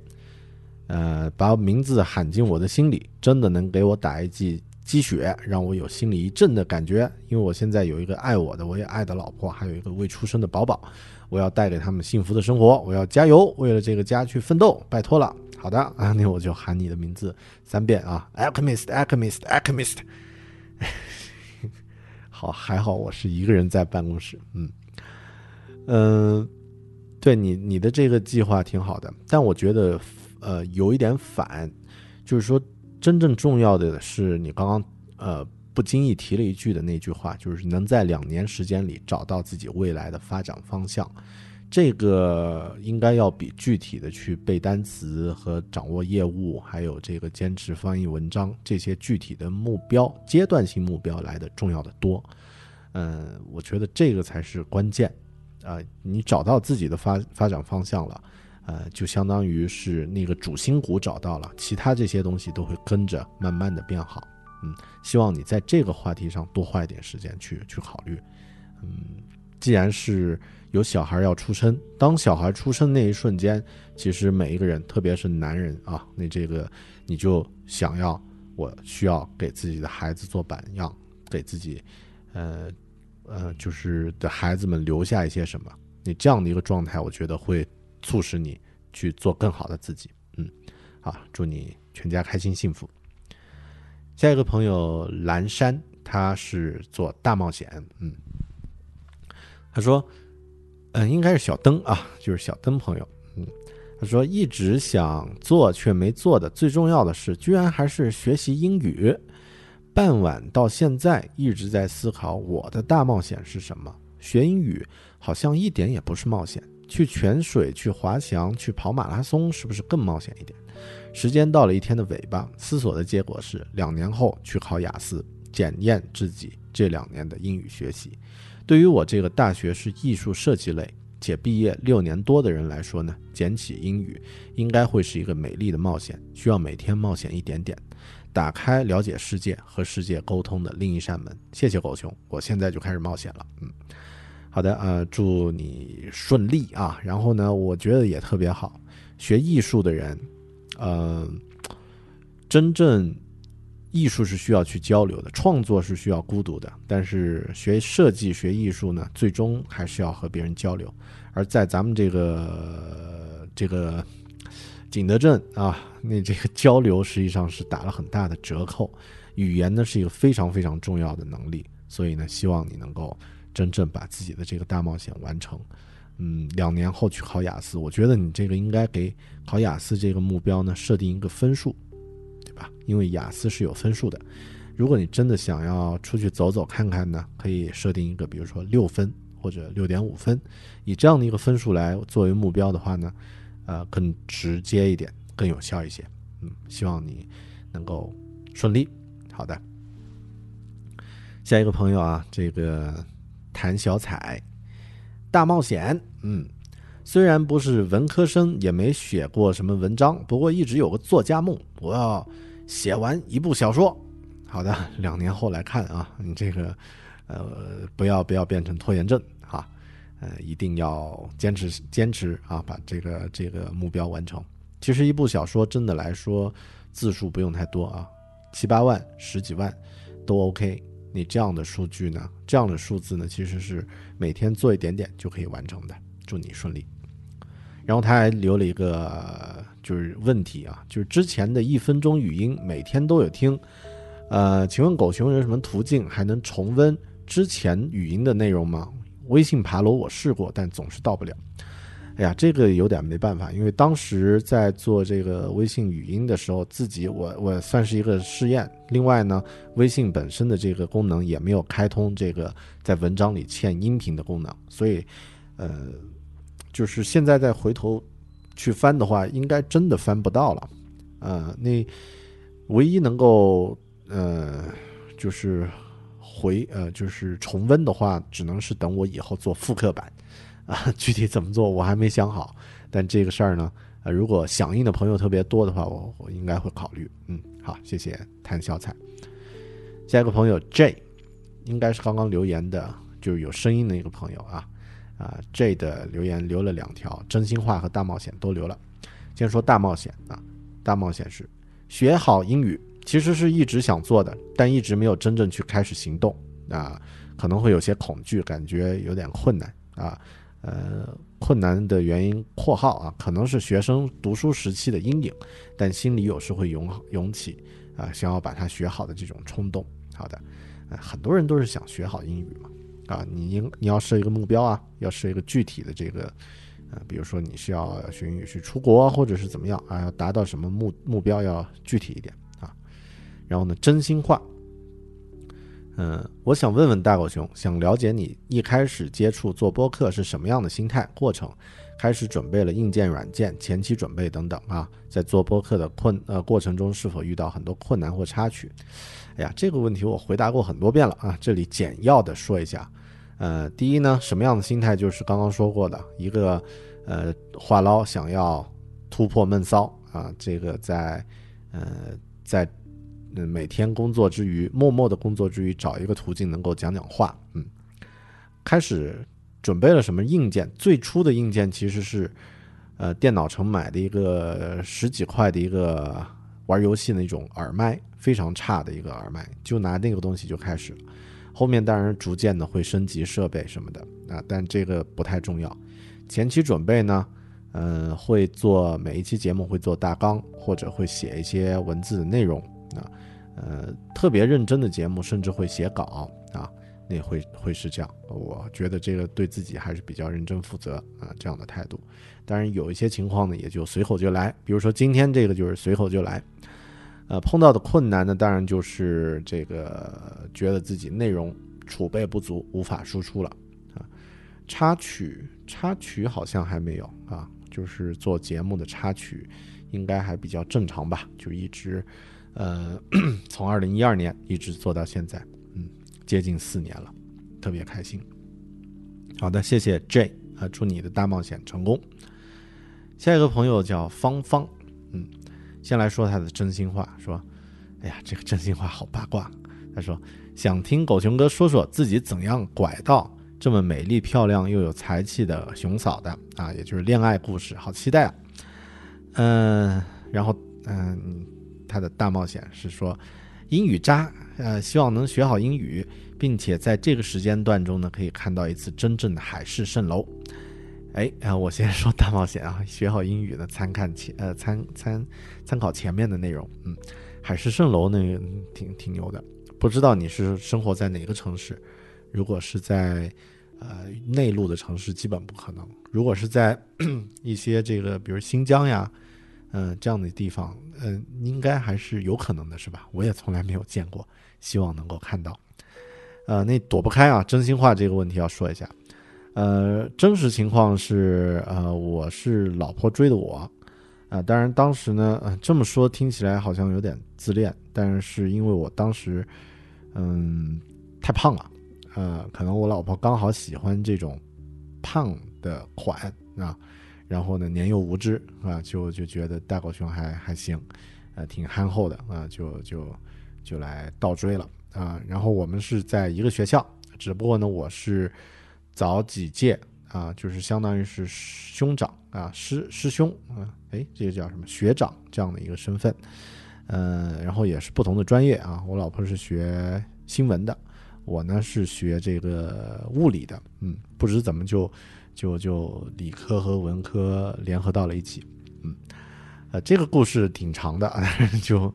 呃，把名字喊进我的心里，真的能给我打一剂积雪，让我有心里一震的感觉。因为我现在有一个爱我的，我也爱的老婆，还有一个未出生的宝宝，我要带给他们幸福的生活，我要加油，为了这个家去奋斗，拜托了。好的啊，那我就喊你的名字三遍啊，Alchemist，Alchemist，Alchemist。好，还好我是一个人在办公室，嗯，嗯，对你你的这个计划挺好的，但我觉得呃有一点反，就是说真正重要的是你刚刚呃不经意提了一句的那句话，就是能在两年时间里找到自己未来的发展方向。这个应该要比具体的去背单词和掌握业务，还有这个坚持翻译文章这些具体的目标、阶段性目标来的重要的多。嗯，我觉得这个才是关键。啊，你找到自己的发发展方向了，呃，就相当于是那个主心骨找到了，其他这些东西都会跟着慢慢的变好。嗯，希望你在这个话题上多花一点时间去去考虑。嗯，既然是。有小孩要出生，当小孩出生那一瞬间，其实每一个人，特别是男人啊，那这个你就想要，我需要给自己的孩子做榜样，给自己，呃，呃，就是的孩子们留下一些什么？你这样的一个状态，我觉得会促使你去做更好的自己。嗯，好，祝你全家开心幸福。下一个朋友蓝山，他是做大冒险，嗯，他说。嗯，应该是小灯啊，就是小灯朋友。嗯，他说一直想做却没做的最重要的事，居然还是学习英语。傍晚到现在一直在思考我的大冒险是什么。学英语好像一点也不是冒险，去泉水、去滑翔、去跑马拉松，是不是更冒险一点？时间到了一天的尾巴，思索的结果是两年后去考雅思，检验自己这两年的英语学习。对于我这个大学是艺术设计类且毕业六年多的人来说呢，捡起英语应该会是一个美丽的冒险，需要每天冒险一点点。打开了解世界和世界沟通的另一扇门。谢谢狗熊，我现在就开始冒险了。嗯，好的，呃，祝你顺利啊。然后呢，我觉得也特别好。学艺术的人，呃，真正艺术是需要去交流的，创作是需要孤独的。但是学设计、学艺术呢，最终还是要和别人交流。而在咱们这个这个。景德镇啊，那这个交流实际上是打了很大的折扣。语言呢是一个非常非常重要的能力，所以呢，希望你能够真正把自己的这个大冒险完成。嗯，两年后去考雅思，我觉得你这个应该给考雅思这个目标呢设定一个分数，对吧？因为雅思是有分数的。如果你真的想要出去走走看看呢，可以设定一个，比如说六分或者六点五分，以这样的一个分数来作为目标的话呢。呃，更直接一点，更有效一些。嗯，希望你能够顺利。好的，下一个朋友啊，这个谭小彩，大冒险。嗯，虽然不是文科生，也没写过什么文章，不过一直有个作家梦，我要写完一部小说。好的，两年后来看啊，你这个呃，不要不要变成拖延症啊。呃，一定要坚持坚持啊，把这个这个目标完成。其实一部小说真的来说，字数不用太多啊，七八万、十几万都 OK。你这样的数据呢，这样的数字呢，其实是每天做一点点就可以完成的。祝你顺利。然后他还留了一个就是问题啊，就是之前的一分钟语音每天都有听，呃，请问狗熊有什么途径还能重温之前语音的内容吗？微信爬楼我试过，但总是到不了。哎呀，这个有点没办法，因为当时在做这个微信语音的时候，自己我我算是一个试验。另外呢，微信本身的这个功能也没有开通这个在文章里嵌音频的功能，所以，呃，就是现在再回头去翻的话，应该真的翻不到了。呃，那唯一能够呃，就是。回呃，就是重温的话，只能是等我以后做复刻版，啊，具体怎么做我还没想好。但这个事儿呢，呃，如果响应的朋友特别多的话，我我应该会考虑。嗯，好，谢谢谭小彩。下一个朋友 J，应该是刚刚留言的，就是有声音的一个朋友啊啊，J 的留言留了两条，真心话和大冒险都留了。先说大冒险啊，大冒险是学好英语。其实是一直想做的，但一直没有真正去开始行动啊，可能会有些恐惧，感觉有点困难啊。呃，困难的原因（括号啊）可能是学生读书时期的阴影，但心里有时会涌涌起啊，想要把它学好的这种冲动。好的，呃，很多人都是想学好英语嘛啊，你应你要设一个目标啊，要设一个具体的这个呃，比如说你是要学英语去出国，或者是怎么样啊，要达到什么目目标，要具体一点啊。然后呢？真心话。嗯，我想问问大狗熊，想了解你一开始接触做播客是什么样的心态过程？开始准备了硬件、软件、前期准备等等啊，在做播客的困呃过程中，是否遇到很多困难或插曲？哎呀，这个问题我回答过很多遍了啊，这里简要的说一下。呃，第一呢，什么样的心态？就是刚刚说过的一个呃话唠，想要突破闷骚啊，这个在呃在。嗯，每天工作之余，默默的工作之余，找一个途径能够讲讲话。嗯，开始准备了什么硬件？最初的硬件其实是，呃，电脑城买的一个十几块的一个玩游戏那种耳麦，非常差的一个耳麦，就拿那个东西就开始了。后面当然逐渐的会升级设备什么的啊，但这个不太重要。前期准备呢，嗯，会做每一期节目会做大纲，或者会写一些文字的内容。啊，呃，特别认真的节目甚至会写稿啊，那会会是这样。我觉得这个对自己还是比较认真负责啊这样的态度。当然有一些情况呢，也就随口就来，比如说今天这个就是随口就来。呃，碰到的困难呢，当然就是这个觉得自己内容储备不足，无法输出了啊。插曲插曲好像还没有啊，就是做节目的插曲，应该还比较正常吧，就一直呃 从二零一二年一直做到现在，嗯，接近四年了，特别开心。好的，谢谢 J 啊，祝你的大冒险成功。下一个朋友叫芳芳，嗯。先来说他的真心话，说：“哎呀，这个真心话好八卦。”他说：“想听狗熊哥说说自己怎样拐到这么美丽漂亮又有才气的熊嫂的啊，也就是恋爱故事，好期待啊。”嗯，然后嗯，他的大冒险是说英语渣，呃，希望能学好英语，并且在这个时间段中呢，可以看到一次真正的海市蜃楼。哎啊，我先说大冒险啊，学好英语呢，参看前呃参参参考前面的内容，嗯，海市蜃楼那个挺挺牛的，不知道你是生活在哪个城市？如果是在呃内陆的城市，基本不可能；如果是在 一些这个比如新疆呀，嗯这样的地方，嗯应该还是有可能的，是吧？我也从来没有见过，希望能够看到。呃，那躲不开啊，真心话这个问题要说一下。呃，真实情况是，呃，我是老婆追的我，啊，当然当时呢，呃，这么说听起来好像有点自恋，但是因为我当时，嗯，太胖了，呃，可能我老婆刚好喜欢这种胖的款啊，然后呢，年幼无知啊，就就觉得大狗熊还还行，呃，挺憨厚的啊，就就就来倒追了啊，然后我们是在一个学校，只不过呢，我是。早几届啊，就是相当于是兄长啊，师师兄啊，哎，这个叫什么学长这样的一个身份，呃，然后也是不同的专业啊。我老婆是学新闻的，我呢是学这个物理的，嗯，不知怎么就就就理科和文科联合到了一起，嗯，呃，这个故事挺长的，就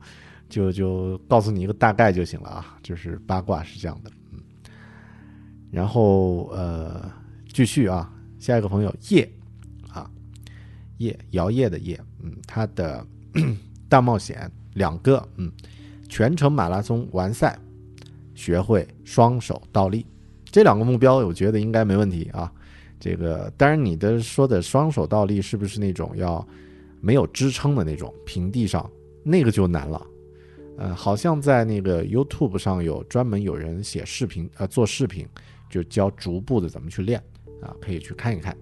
就就告诉你一个大概就行了啊，就是八卦是这样的。嗯然后呃，继续啊，下一个朋友叶，啊，叶摇曳的叶，嗯，他的 大冒险两个，嗯，全程马拉松完赛，学会双手倒立，这两个目标我觉得应该没问题啊。这个当然你的说的双手倒立是不是那种要没有支撑的那种平地上，那个就难了。呃，好像在那个 YouTube 上有专门有人写视频，呃，做视频。就教逐步的怎么去练啊，可以去看一看。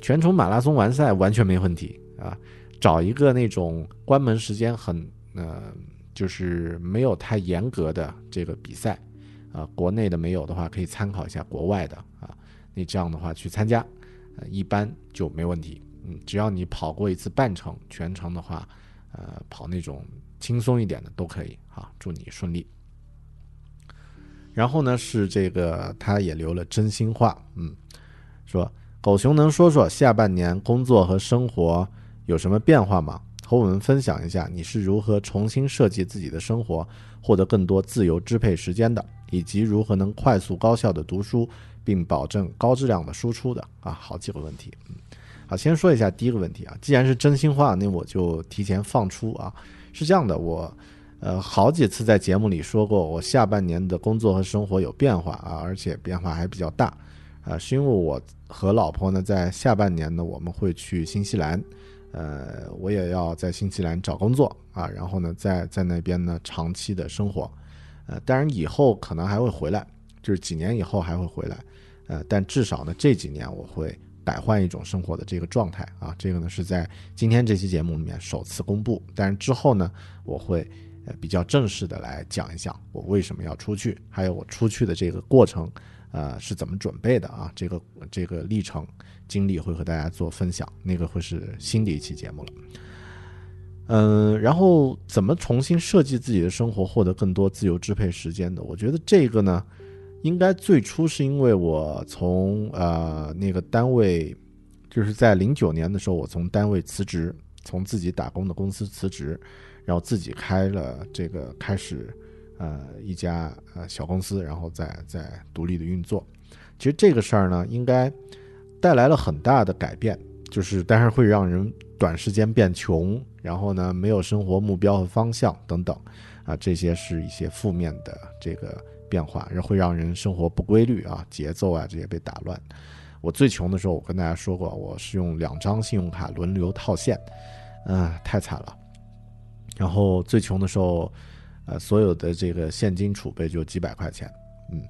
全程马拉松完赛完全没问题啊，找一个那种关门时间很呃，就是没有太严格的这个比赛啊，国内的没有的话，可以参考一下国外的啊。你这样的话去参加，呃，一般就没问题。嗯，只要你跑过一次半程，全程的话，呃，跑那种轻松一点的都可以啊。祝你顺利。然后呢，是这个，他也留了真心话，嗯，说狗熊能说说下半年工作和生活有什么变化吗？和我们分享一下你是如何重新设计自己的生活，获得更多自由支配时间的，以及如何能快速高效的读书，并保证高质量的输出的啊，好几个问题，嗯，好，先说一下第一个问题啊，既然是真心话，那我就提前放出啊，是这样的，我。呃，好几次在节目里说过，我下半年的工作和生活有变化啊，而且变化还比较大，啊，是因为我和老婆呢，在下半年呢，我们会去新西兰，呃，我也要在新西兰找工作啊，然后呢，在在那边呢长期的生活，呃，当然以后可能还会回来，就是几年以后还会回来，呃，但至少呢这几年我会改换一种生活的这个状态啊，这个呢是在今天这期节目里面首次公布，但是之后呢，我会呃。比较正式的来讲一讲我为什么要出去，还有我出去的这个过程，呃是怎么准备的啊？这个这个历程经历会和大家做分享，那个会是新的一期节目了。嗯，然后怎么重新设计自己的生活，获得更多自由支配时间的？我觉得这个呢，应该最初是因为我从呃那个单位，就是在零九年的时候，我从单位辞职，从自己打工的公司辞职。然后自己开了这个开始，呃一家呃小公司，然后再再独立的运作。其实这个事儿呢，应该带来了很大的改变，就是但是会让人短时间变穷，然后呢没有生活目标和方向等等，啊，这些是一些负面的这个变化，会让人生活不规律啊，节奏啊这些被打乱。我最穷的时候，我跟大家说过，我是用两张信用卡轮流套现，嗯，太惨了。然后最穷的时候，呃，所有的这个现金储备就几百块钱，嗯，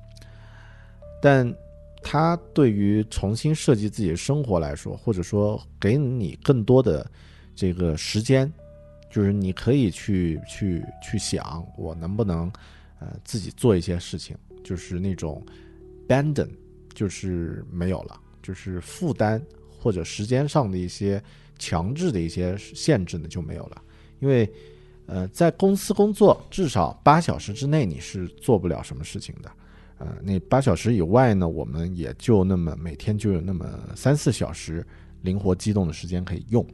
但。它对于重新设计自己的生活来说，或者说给你更多的这个时间，就是你可以去去去想，我能不能呃自己做一些事情，就是那种 abandon，就是没有了，就是负担或者时间上的一些强制的一些限制呢就没有了，因为呃在公司工作至少八小时之内你是做不了什么事情的。呃，那八小时以外呢，我们也就那么每天就有那么三四小时灵活机动的时间可以用。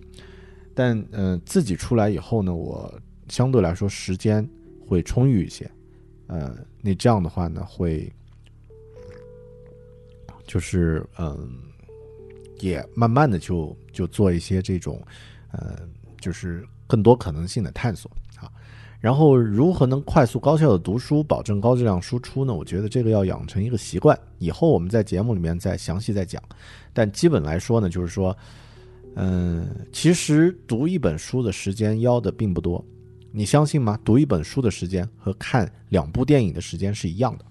但呃，自己出来以后呢，我相对来说时间会充裕一些。呃，那这样的话呢，会就是嗯，也慢慢的就就做一些这种呃，就是更多可能性的探索啊。然后如何能快速高效的读书，保证高质量输出呢？我觉得这个要养成一个习惯。以后我们在节目里面再详细再讲。但基本来说呢，就是说，嗯，其实读一本书的时间要的并不多。你相信吗？读一本书的时间和看两部电影的时间是一样的。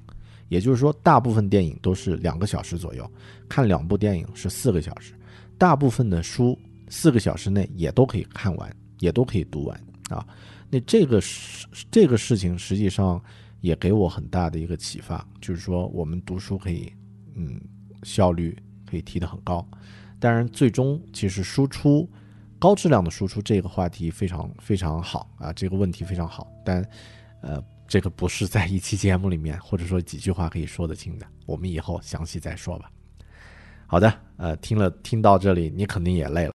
也就是说，大部分电影都是两个小时左右，看两部电影是四个小时。大部分的书四个小时内也都可以看完，也都可以读完啊。那这个事，这个事情实际上也给我很大的一个启发，就是说我们读书可以，嗯，效率可以提得很高。当然，最终其实输出高质量的输出这个话题非常非常好啊，这个问题非常好。但，呃，这个不是在一期节目里面或者说几句话可以说得清的，我们以后详细再说吧。好的，呃，听了听到这里，你肯定也累了。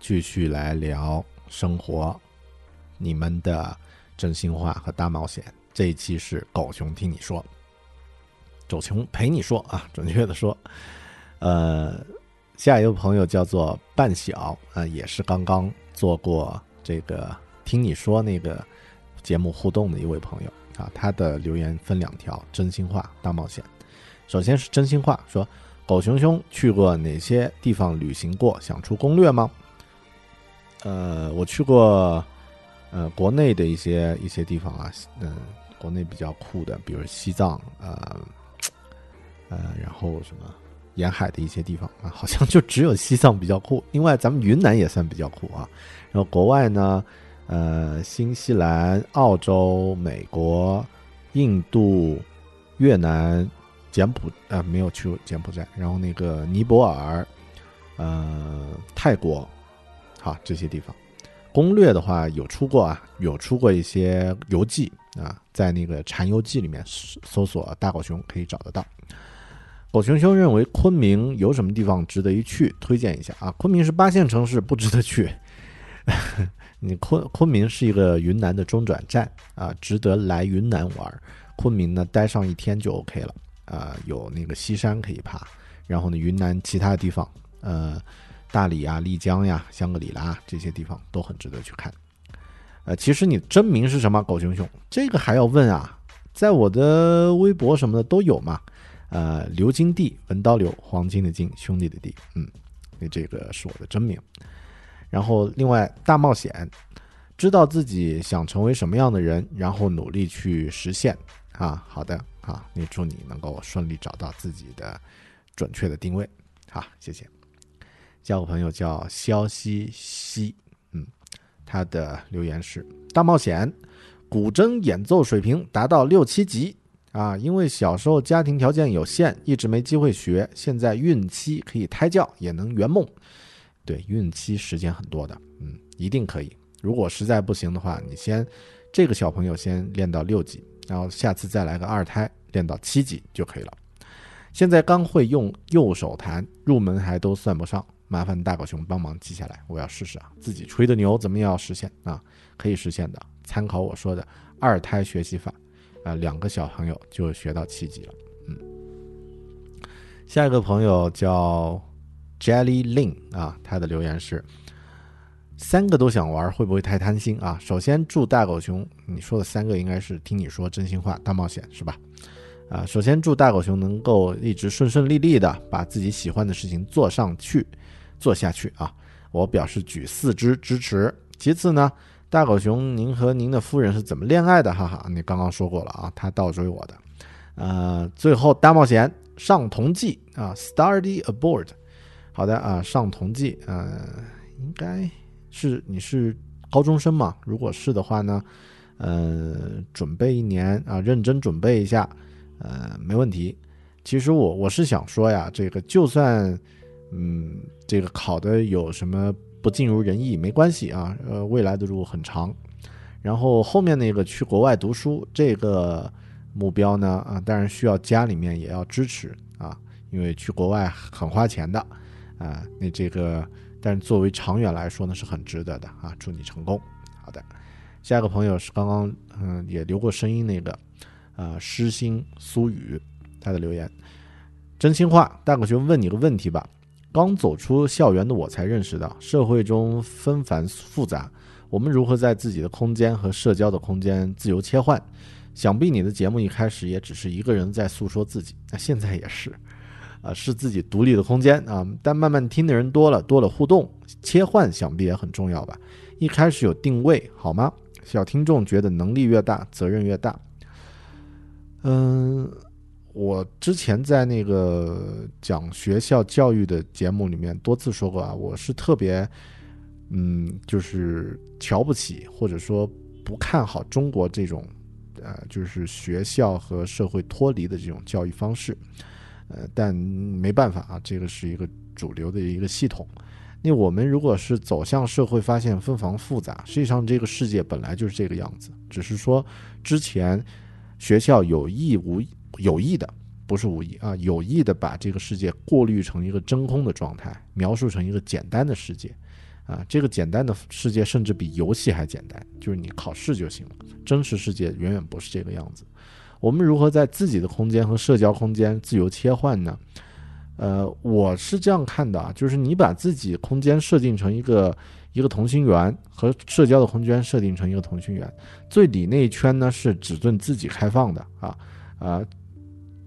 继续来聊生活，你们的真心话和大冒险。这一期是狗熊听你说，狗熊陪你说啊，准确的说，呃，下一个朋友叫做半小，呃，也是刚刚做过这个听你说那个节目互动的一位朋友啊，他的留言分两条：真心话、大冒险。首先是真心话，说。狗熊熊去过哪些地方旅行过？想出攻略吗？呃，我去过，呃，国内的一些一些地方啊，嗯，国内比较酷的，比如西藏，呃，呃，然后什么沿海的一些地方啊，好像就只有西藏比较酷。另外，咱们云南也算比较酷啊。然后国外呢，呃，新西兰、澳洲、美国、印度、越南。柬埔寨呃没有去过柬埔寨，然后那个尼泊尔，呃泰国，好这些地方，攻略的话有出过啊，有出过一些游记啊，在那个禅游记里面搜索大狗熊可以找得到。狗熊熊认为昆明有什么地方值得一去，推荐一下啊。昆明是八线城市，不值得去。你昆昆明是一个云南的中转站啊，值得来云南玩。昆明呢待上一天就 OK 了。啊，有那个西山可以爬，然后呢，云南其他地方，呃，大理啊、丽江呀、香格里拉这些地方都很值得去看。呃，其实你真名是什么？狗熊熊，这个还要问啊？在我的微博什么的都有嘛？呃，刘金娣，文刀刘，黄金的金，兄弟的弟，嗯，那这个是我的真名。然后另外大冒险，知道自己想成为什么样的人，然后努力去实现啊。好的。啊，也祝你能够顺利找到自己的准确的定位。好，谢谢。交个朋友叫肖西西，嗯，他的留言是：大冒险，古筝演奏水平达到六七级啊！因为小时候家庭条件有限，一直没机会学，现在孕期可以胎教，也能圆梦。对，孕期时间很多的，嗯，一定可以。如果实在不行的话，你先这个小朋友先练到六级。然后下次再来个二胎，练到七级就可以了。现在刚会用右手弹，入门还都算不上，麻烦大狗熊帮忙记下来，我要试试啊。自己吹的牛，怎么也要实现啊？可以实现的，参考我说的二胎学习法，啊，两个小朋友就学到七级了。嗯，下一个朋友叫 Jelly Lin 啊，他的留言是。三个都想玩，会不会太贪心啊？首先祝大狗熊，你说的三个应该是听你说真心话大冒险是吧？啊，首先祝大狗熊能够一直顺顺利利的把自己喜欢的事情做上去，做下去啊！我表示举四支支持。其次呢，大狗熊，您和您的夫人是怎么恋爱的？哈哈，你刚刚说过了啊，他倒追我的。呃，最后大冒险上同济啊，study aboard。好的啊，上同济，呃，应该。是你是高中生嘛？如果是的话呢，呃，准备一年啊，认真准备一下，呃，没问题。其实我我是想说呀，这个就算嗯，这个考的有什么不尽如人意，没关系啊，呃，未来的路很长。然后后面那个去国外读书这个目标呢，啊，当然需要家里面也要支持啊，因为去国外很花钱的啊，那这个。但是作为长远来说呢，是很值得的啊！祝你成功。好的，下一个朋友是刚刚嗯也留过声音那个，呃，诗心苏雨，他的留言，真心话，大狗熊问你个问题吧。刚走出校园的我才认识到，社会中纷繁复杂，我们如何在自己的空间和社交的空间自由切换？想必你的节目一开始也只是一个人在诉说自己，那现在也是。啊，是自己独立的空间啊，但慢慢听的人多了，多了互动切换，想必也很重要吧。一开始有定位好吗？小听众觉得能力越大，责任越大。嗯，我之前在那个讲学校教育的节目里面多次说过啊，我是特别，嗯，就是瞧不起或者说不看好中国这种，呃，就是学校和社会脱离的这种教育方式，呃，但没办法啊，这个是一个主流的一个系统。那我们如果是走向社会，发现纷繁复杂，实际上这个世界本来就是这个样子，只是说之前。学校有意无意有意的，不是无意啊，有意的把这个世界过滤成一个真空的状态，描述成一个简单的世界，啊，这个简单的世界甚至比游戏还简单，就是你考试就行了。真实世界远远不是这个样子。我们如何在自己的空间和社交空间自由切换呢？呃，我是这样看的啊，就是你把自己空间设定成一个。一个同心圆和社交的空间设定成一个同心圆，最里那一圈呢是只对自己开放的啊啊，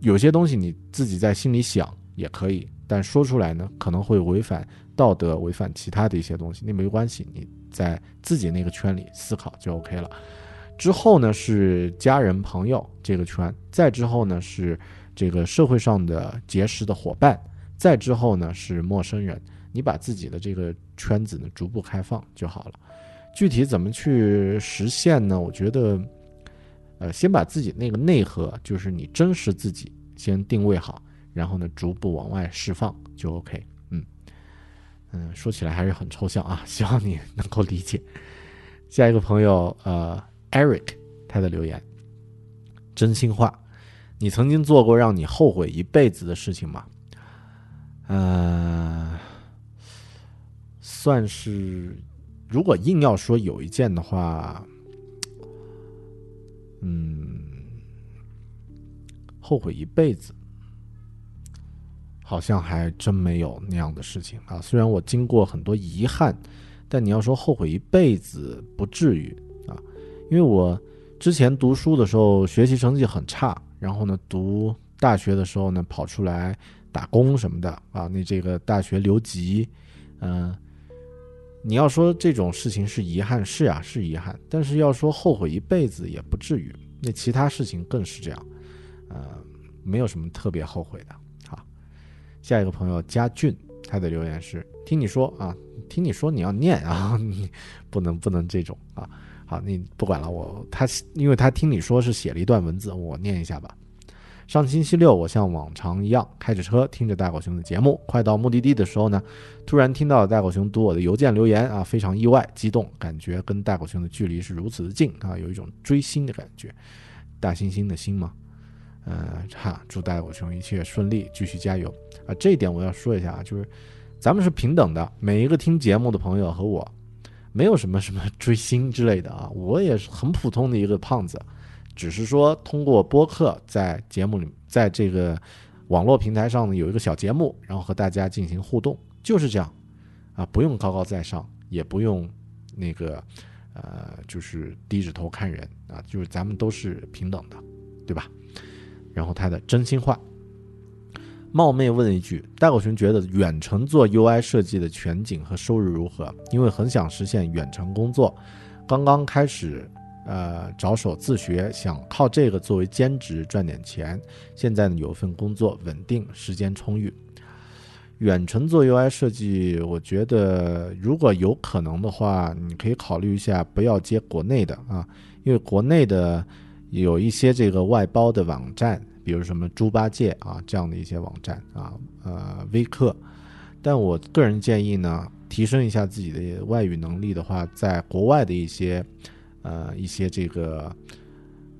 有些东西你自己在心里想也可以，但说出来呢可能会违反道德，违反其他的一些东西，那没关系，你在自己那个圈里思考就 OK 了。之后呢是家人朋友这个圈，再之后呢是这个社会上的结识的伙伴，再之后呢是陌生人。你把自己的这个圈子呢逐步开放就好了，具体怎么去实现呢？我觉得，呃，先把自己那个内核，就是你真实自己先定位好，然后呢逐步往外释放就 OK。嗯嗯，说起来还是很抽象啊，希望你能够理解。下一个朋友，呃，Eric，他的留言，真心话，你曾经做过让你后悔一辈子的事情吗？嗯。算是，如果硬要说有一件的话，嗯，后悔一辈子，好像还真没有那样的事情啊。虽然我经过很多遗憾，但你要说后悔一辈子，不至于啊。因为我之前读书的时候学习成绩很差，然后呢，读大学的时候呢，跑出来打工什么的啊。那这个大学留级，嗯。你要说这种事情是遗憾，是啊，是遗憾。但是要说后悔一辈子也不至于。那其他事情更是这样，呃，没有什么特别后悔的。好，下一个朋友佳俊，他的留言是：听你说啊，听你说你要念啊，你不能不能这种啊。好，你不管了，我他因为他听你说是写了一段文字，我念一下吧。上星期六，我像往常一样开着车，听着大狗熊的节目。快到目的地的时候呢，突然听到大狗熊读我的邮件留言啊，非常意外、激动，感觉跟大狗熊的距离是如此的近啊，有一种追星的感觉。大猩猩的星嘛，呃，哈，祝大狗熊一切顺利，继续加油啊！这一点我要说一下啊，就是咱们是平等的，每一个听节目的朋友和我，没有什么什么追星之类的啊，我也是很普通的一个胖子。只是说通过播客在节目里，在这个网络平台上呢有一个小节目，然后和大家进行互动，就是这样，啊，不用高高在上，也不用那个呃，就是低着头看人啊，就是咱们都是平等的，对吧？然后他的真心话，冒昧问一句，大狗熊觉得远程做 UI 设计的前景和收入如何？因为很想实现远程工作，刚刚开始。呃，着手自学，想靠这个作为兼职赚点钱。现在呢，有份工作稳定，时间充裕。远程做 UI 设计，我觉得如果有可能的话，你可以考虑一下，不要接国内的啊，因为国内的有一些这个外包的网站，比如什么猪八戒啊这样的一些网站啊，呃，微课。但我个人建议呢，提升一下自己的外语能力的话，在国外的一些。呃，一些这个，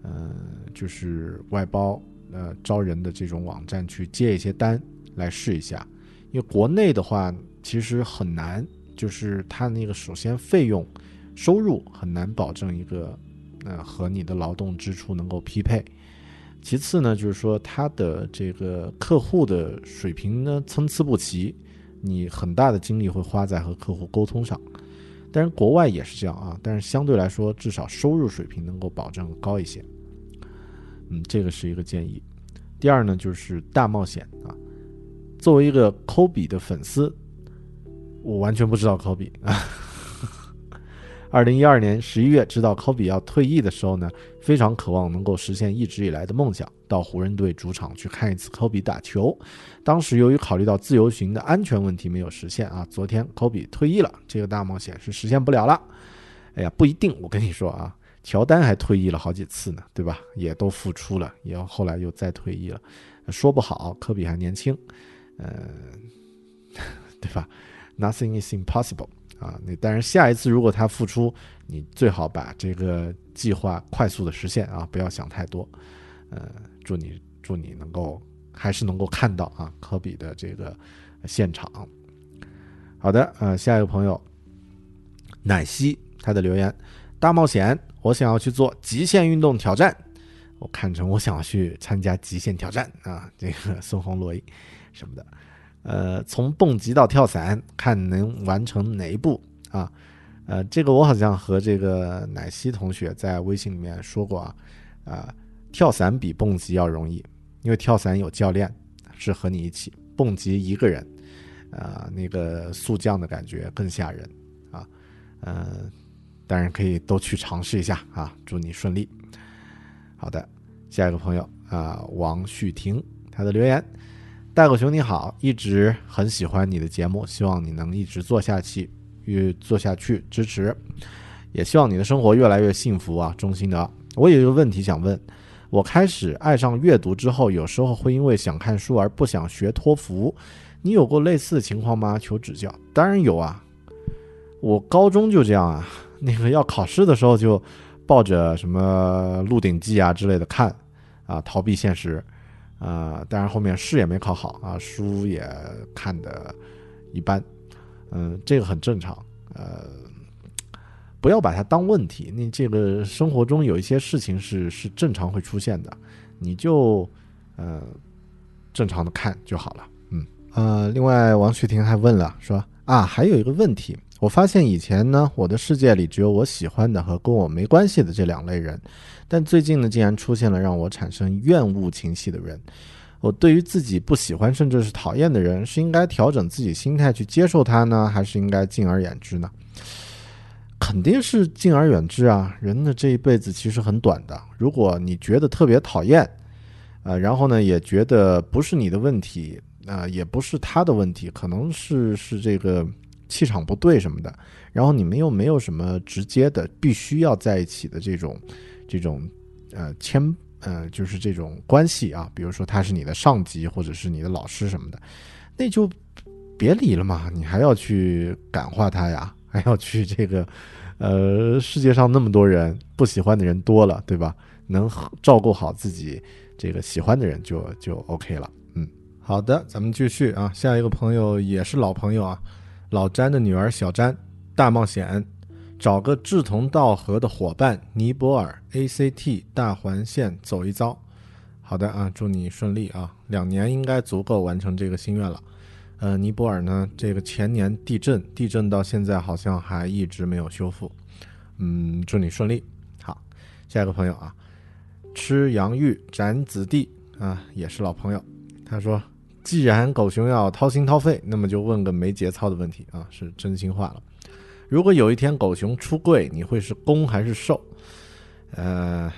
呃，就是外包呃招人的这种网站去接一些单来试一下，因为国内的话其实很难，就是它那个首先费用收入很难保证一个呃和你的劳动支出能够匹配，其次呢就是说它的这个客户的水平呢参差不齐，你很大的精力会花在和客户沟通上。但是国外也是这样啊，但是相对来说，至少收入水平能够保证高一些。嗯，这个是一个建议。第二呢，就是大冒险啊。作为一个科比的粉丝，我完全不知道科比啊，二零一二年十一月，知道科比要退役的时候呢，非常渴望能够实现一直以来的梦想，到湖人队主场去看一次科比打球。当时由于考虑到自由行的安全问题，没有实现啊。昨天科比退役了，这个大冒险是实现不了了。哎呀，不一定，我跟你说啊，乔丹还退役了好几次呢，对吧？也都复出了，也后来又再退役了，说不好，科比还年轻，呃，对吧？Nothing is impossible。啊，你但是下一次如果他复出，你最好把这个计划快速的实现啊，不要想太多。呃，祝你祝你能够还是能够看到啊科比的这个现场。好的，呃，下一个朋友奶昔他的留言：大冒险，我想要去做极限运动挑战。我看成我想要去参加极限挑战啊，这个 孙红雷什么的。呃，从蹦极到跳伞，看能完成哪一步啊？呃，这个我好像和这个奶昔同学在微信里面说过啊，啊，跳伞比蹦极要容易，因为跳伞有教练是和你一起，蹦极一个人，啊，那个速降的感觉更吓人啊，嗯，当然可以都去尝试一下啊，祝你顺利。好的，下一个朋友啊，王旭婷，他的留言。大狗熊你好，一直很喜欢你的节目，希望你能一直做下去，越做下去支持，也希望你的生活越来越幸福啊！衷心的。我有一个问题想问，我开始爱上阅读之后，有时候会因为想看书而不想学托福，你有过类似的情况吗？求指教。当然有啊，我高中就这样啊，那个要考试的时候就抱着什么《鹿鼎记》啊之类的看，啊，逃避现实。啊，当然后面试也没考好啊，书也看的一般，嗯，这个很正常，呃，不要把它当问题。你这个生活中有一些事情是是正常会出现的，你就呃正常的看就好了。嗯，呃，另外王旭婷还问了，说啊，还有一个问题，我发现以前呢，我的世界里只有我喜欢的和跟我没关系的这两类人。但最近呢，竟然出现了让我产生厌恶情绪的人。我对于自己不喜欢甚至是讨厌的人，是应该调整自己心态去接受他呢，还是应该敬而远之呢？肯定是敬而远之啊！人的这一辈子其实很短的。如果你觉得特别讨厌，呃，然后呢，也觉得不是你的问题，啊，也不是他的问题，可能是是这个气场不对什么的。然后你们又没有什么直接的必须要在一起的这种。这种呃牵呃就是这种关系啊，比如说他是你的上级或者是你的老师什么的，那就别理了嘛，你还要去感化他呀，还要去这个呃世界上那么多人不喜欢的人多了，对吧？能照顾好自己这个喜欢的人就就 OK 了。嗯，好的，咱们继续啊，下一个朋友也是老朋友啊，老詹的女儿小詹大冒险。找个志同道合的伙伴，尼泊尔 ACT 大环线走一遭。好的啊，祝你顺利啊！两年应该足够完成这个心愿了。呃，尼泊尔呢，这个前年地震，地震到现在好像还一直没有修复。嗯，祝你顺利。好，下一个朋友啊，吃洋芋斩子弟啊，也是老朋友。他说，既然狗熊要掏心掏肺，那么就问个没节操的问题啊，是真心话了。如果有一天狗熊出柜，你会是攻还是受？呃，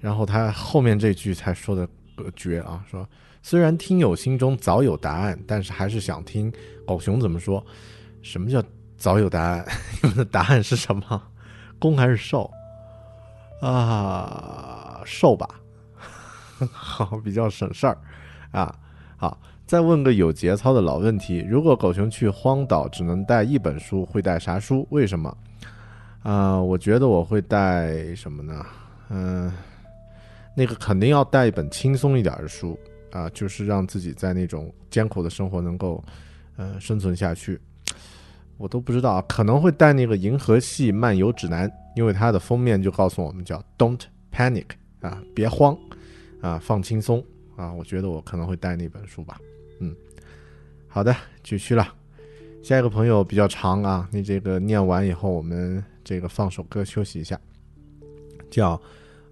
然后他后面这句才说的绝啊，说虽然听友心中早有答案，但是还是想听狗熊怎么说。什么叫早有答案？你们的答案是什么？攻还是受？啊，受吧，好，比较省事儿啊，好。再问个有节操的老问题：如果狗熊去荒岛只能带一本书，会带啥书？为什么？啊，我觉得我会带什么呢？嗯，那个肯定要带一本轻松一点的书啊，就是让自己在那种艰苦的生活能够，呃，生存下去。我都不知道，可能会带那个《银河系漫游指南》，因为它的封面就告诉我们叫 “Don't panic” 啊，别慌啊，放轻松啊。我觉得我可能会带那本书吧。好的，继续了。下一个朋友比较长啊，你这个念完以后，我们这个放首歌休息一下。叫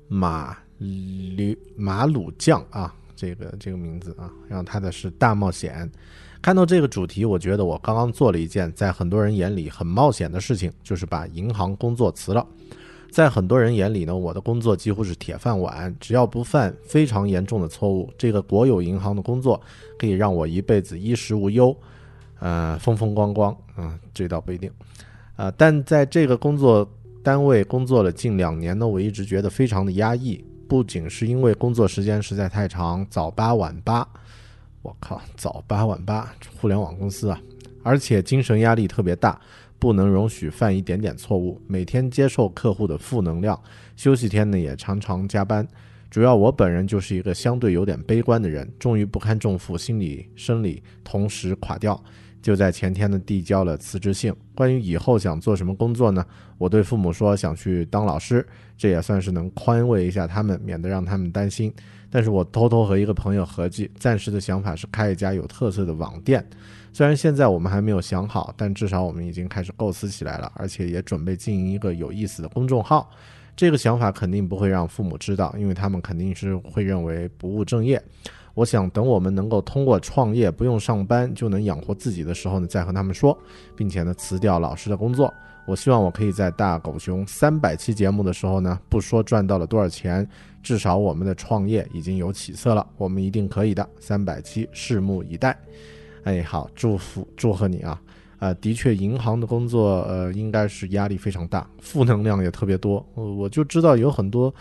马驴马鲁酱啊，这个这个名字啊，然后他的是大冒险。看到这个主题，我觉得我刚刚做了一件在很多人眼里很冒险的事情，就是把银行工作辞了。在很多人眼里呢，我的工作几乎是铁饭碗，只要不犯非常严重的错误，这个国有银行的工作可以让我一辈子衣食无忧，呃，风风光光。嗯，这倒不一定。呃，但在这个工作单位工作了近两年呢，我一直觉得非常的压抑，不仅是因为工作时间实在太长，早八晚八。我靠，早八晚八，互联网公司啊，而且精神压力特别大，不能容许犯一点点错误，每天接受客户的负能量，休息天呢也常常加班。主要我本人就是一个相对有点悲观的人，终于不堪重负，心理生理同时垮掉，就在前天呢递交了辞职信。关于以后想做什么工作呢？我对父母说想去当老师，这也算是能宽慰一下他们，免得让他们担心。但是我偷偷和一个朋友合计，暂时的想法是开一家有特色的网店。虽然现在我们还没有想好，但至少我们已经开始构思起来了，而且也准备经营一个有意思的公众号。这个想法肯定不会让父母知道，因为他们肯定是会认为不务正业。我想等我们能够通过创业不用上班就能养活自己的时候呢，再和他们说，并且呢辞掉老师的工作。我希望我可以在大狗熊三百期节目的时候呢，不说赚到了多少钱。至少我们的创业已经有起色了，我们一定可以的。三百期，拭目以待。哎，好，祝福祝贺你啊！呃，的确，银行的工作呃应该是压力非常大，负能量也特别多。我就知道有很多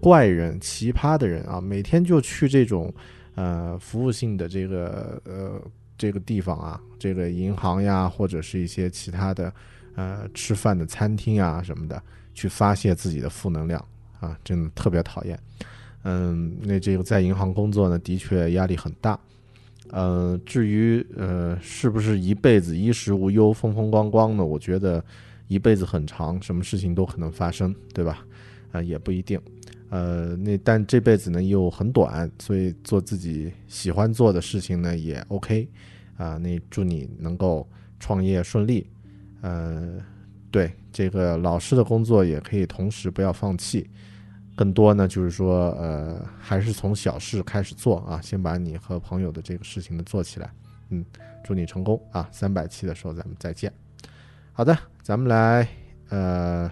怪人、奇葩的人啊，每天就去这种呃服务性的这个呃这个地方啊，这个银行呀，或者是一些其他的呃吃饭的餐厅啊什么的，去发泄自己的负能量。啊，真的特别讨厌。嗯，那这个在银行工作呢，的确压力很大。呃，至于呃是不是一辈子衣食无忧、风风光光呢？我觉得一辈子很长，什么事情都可能发生，对吧？啊，也不一定。呃，那但这辈子呢又很短，所以做自己喜欢做的事情呢也 OK。啊，那祝你能够创业顺利。呃，对这个老师的工作也可以同时不要放弃。更多呢，就是说，呃，还是从小事开始做啊，先把你和朋友的这个事情呢做起来，嗯，祝你成功啊！三百期的时候咱们再见。好的，咱们来呃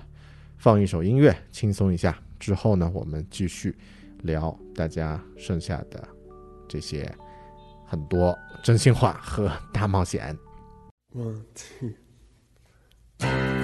放一首音乐，轻松一下。之后呢，我们继续聊大家剩下的这些很多真心话和大冒险。One two。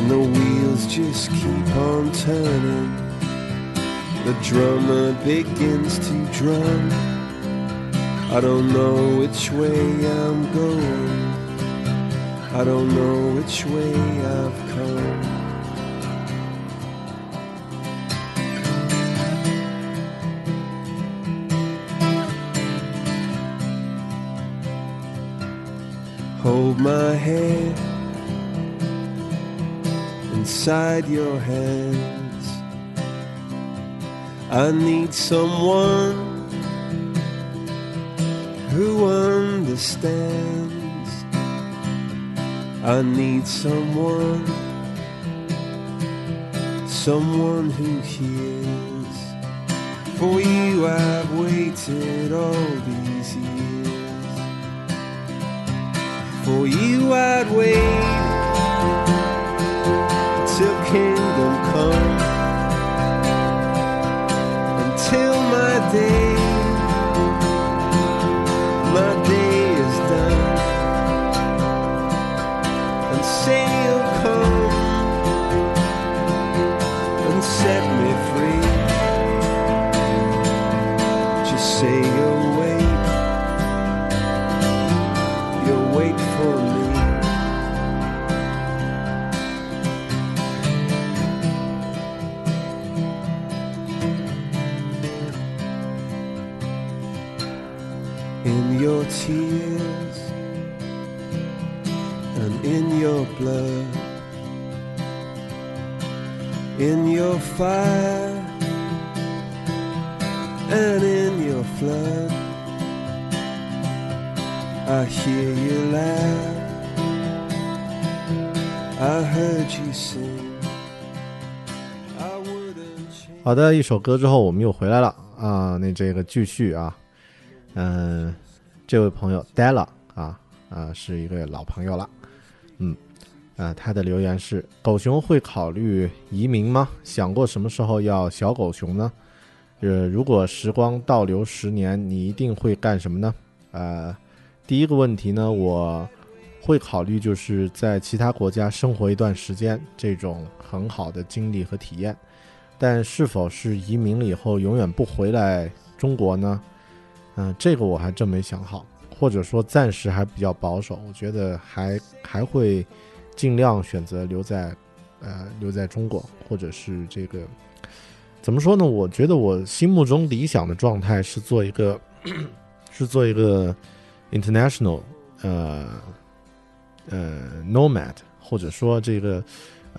And the wheels just keep on turning. The drummer begins to drum. I don't know which way I'm going. I don't know which way I've come. Hold my hand inside your hands. I need someone who understands. I need someone, someone who hears. For you, I've waited all these years. For you, I'd wait a day. Fire and in your flood. I hear you laugh. I heard you sing. 好的，一首歌之后我们又回来了啊，那这个继续啊，嗯、这位朋友 Della 啊啊是一个老朋友了，啊他的留言是：狗熊会考虑移民吗？想过什么时候要小狗熊呢？呃，如果时光倒流十年，你一定会干什么呢？呃，第一个问题呢，我会考虑就是在其他国家生活一段时间，这种很好的经历和体验。但是否是移民了以后永远不回来中国呢？嗯、这个我还真没想好，或者说暂时还比较保守。我觉得还还会尽量选择留在呃留在中国，或者是这个怎么说呢？我觉得我心目中理想的状态是做一个 是做一个 international 呃呃 nomad，或者说这个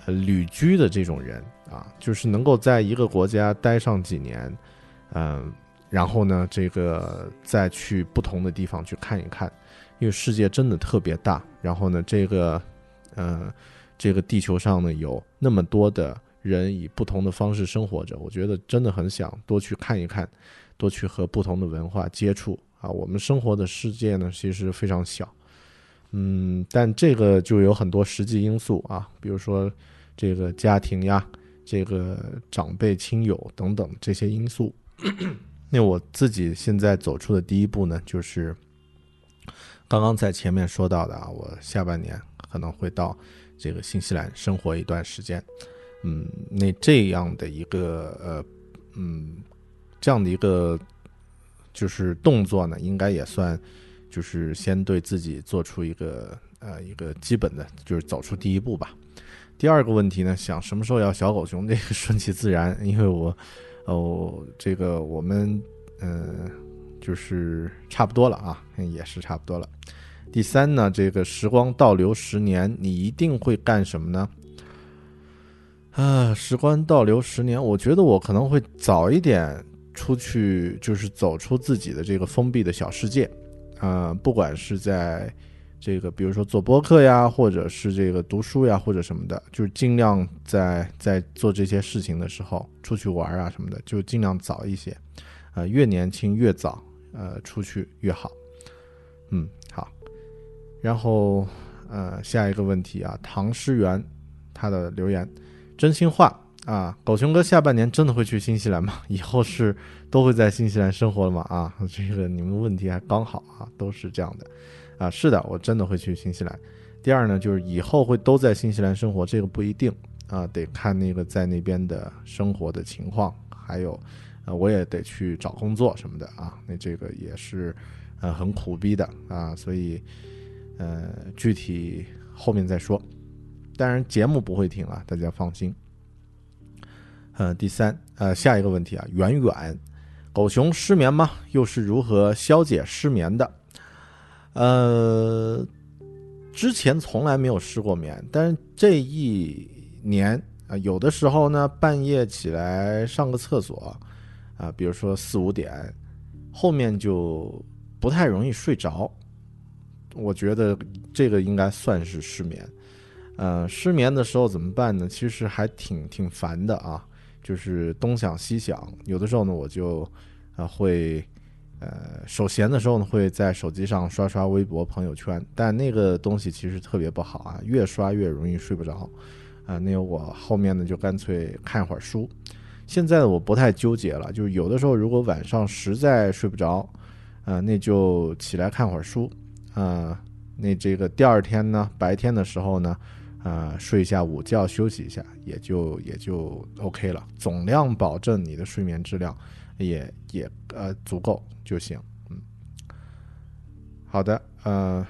呃旅居的这种人啊，就是能够在一个国家待上几年，嗯、然后呢，这个再去不同的地方去看一看，因为世界真的特别大。然后呢，这个呃，这个地球上呢有那么多的人以不同的方式生活着，我觉得真的很想多去看一看，多去和不同的文化接触啊。我们生活的世界呢，其实非常小。嗯，但这个就有很多实际因素啊，比如说这个家庭呀、这个长辈、亲友等等这些因素。那我自己现在走出的第一步呢，就是刚刚在前面说到的啊，我下半年可能会到这个新西兰生活一段时间。嗯，那这样的一个呃，嗯，这样的一个就是动作呢，应该也算就是先对自己做出一个呃一个基本的，就是走出第一步吧。第二个问题呢，想什么时候要小狗熊，这个顺其自然，因为我哦，这个我们嗯、就是差不多了啊，也是差不多了。第三呢，这个时光倒流十年，你一定会干什么呢？啊，时光倒流十年，我觉得我可能会早一点出去，就是走出自己的这个封闭的小世界。啊，不管是在这个，比如说做播客呀，或者是这个读书呀，或者什么的，就是尽量在在做这些事情的时候，出去玩啊什么的，就尽量早一些。呃，越年轻越早，呃，出去越好。嗯，然后，呃，下一个问题啊，唐诗源他的留言，真心话啊，狗熊哥下半年真的会去新西兰吗？以后是都会在新西兰生活了吗？啊，这个你们问题还刚好啊，都是这样的啊。是的，我真的会去新西兰。第二呢，就是以后会都在新西兰生活，这个不一定啊，得看那个在那边的生活的情况，还有。呃，我也得去找工作什么的啊，那这个也是，呃，很苦逼的啊，所以，呃，具体后面再说。当然，节目不会停啊，大家放心。呃，第三，呃，下一个问题啊，远远，狗熊失眠吗？又是如何消解失眠的？呃，之前从来没有失过眠，但是这一年啊、有的时候呢，半夜起来上个厕所。啊，比如说四五点，后面就不太容易睡着。我觉得这个应该算是失眠。呃，失眠的时候怎么办呢？其实还挺挺烦的啊，就是东想西想。有的时候呢，我就呃会呃手闲的时候呢，会在手机上刷刷微博、朋友圈，但那个东西其实特别不好啊，越刷越容易睡不着。啊、呃，那我后面呢就干脆看会儿书。现在我不太纠结了，就是有的时候如果晚上实在睡不着，啊、呃，那就起来看会儿书，啊、呃，那这个第二天呢，白天的时候呢，啊、呃，睡一下午觉休息一下，也就也就 OK 了，总量保证你的睡眠质量也也呃足够就行，嗯，好的，呃，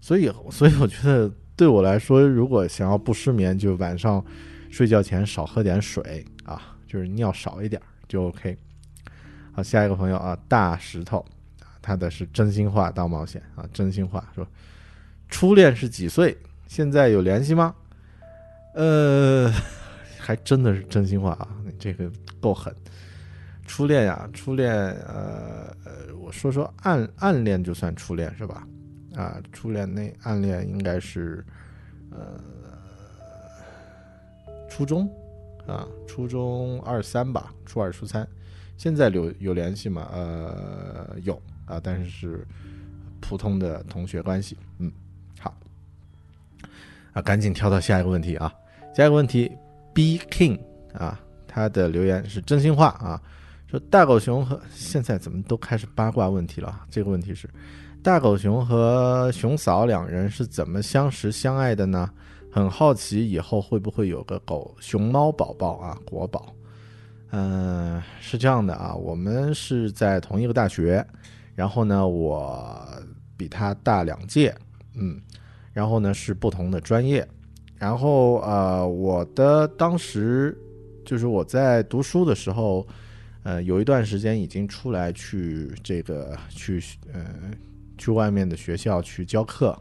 所以所以我觉得对我来说，如果想要不失眠，就晚上睡觉前少喝点水啊。就是尿少一点就 OK。好，下一个朋友啊，大石头，他的是真心话大冒险啊，真心话说，初恋是几岁？现在有联系吗？呃，还真的是真心话啊，你这个够狠。初恋呀，初恋，呃呃，我说说暗暗恋就算初恋是吧？啊，初恋那暗恋应该是，呃，初中啊，初中二三吧，初二初三。现在有有联系吗？呃，有啊，但是是普通的同学关系。嗯，好，啊，赶紧跳到下一个问题啊，下一个问题，B King 啊，他的留言是真心话啊，说大狗熊和现在怎么都开始八卦问题了？这个问题是大狗熊和熊嫂两人是怎么相识相爱的呢？很好奇以后会不会有个狗熊猫宝宝啊，国宝。嗯，是这样的啊，我们是在同一个大学，然后呢，我比他大两届，嗯，然后呢是不同的专业，然后呃，我的当时就是我在读书的时候，呃，有一段时间已经出来去这个去呃去外面的学校去教课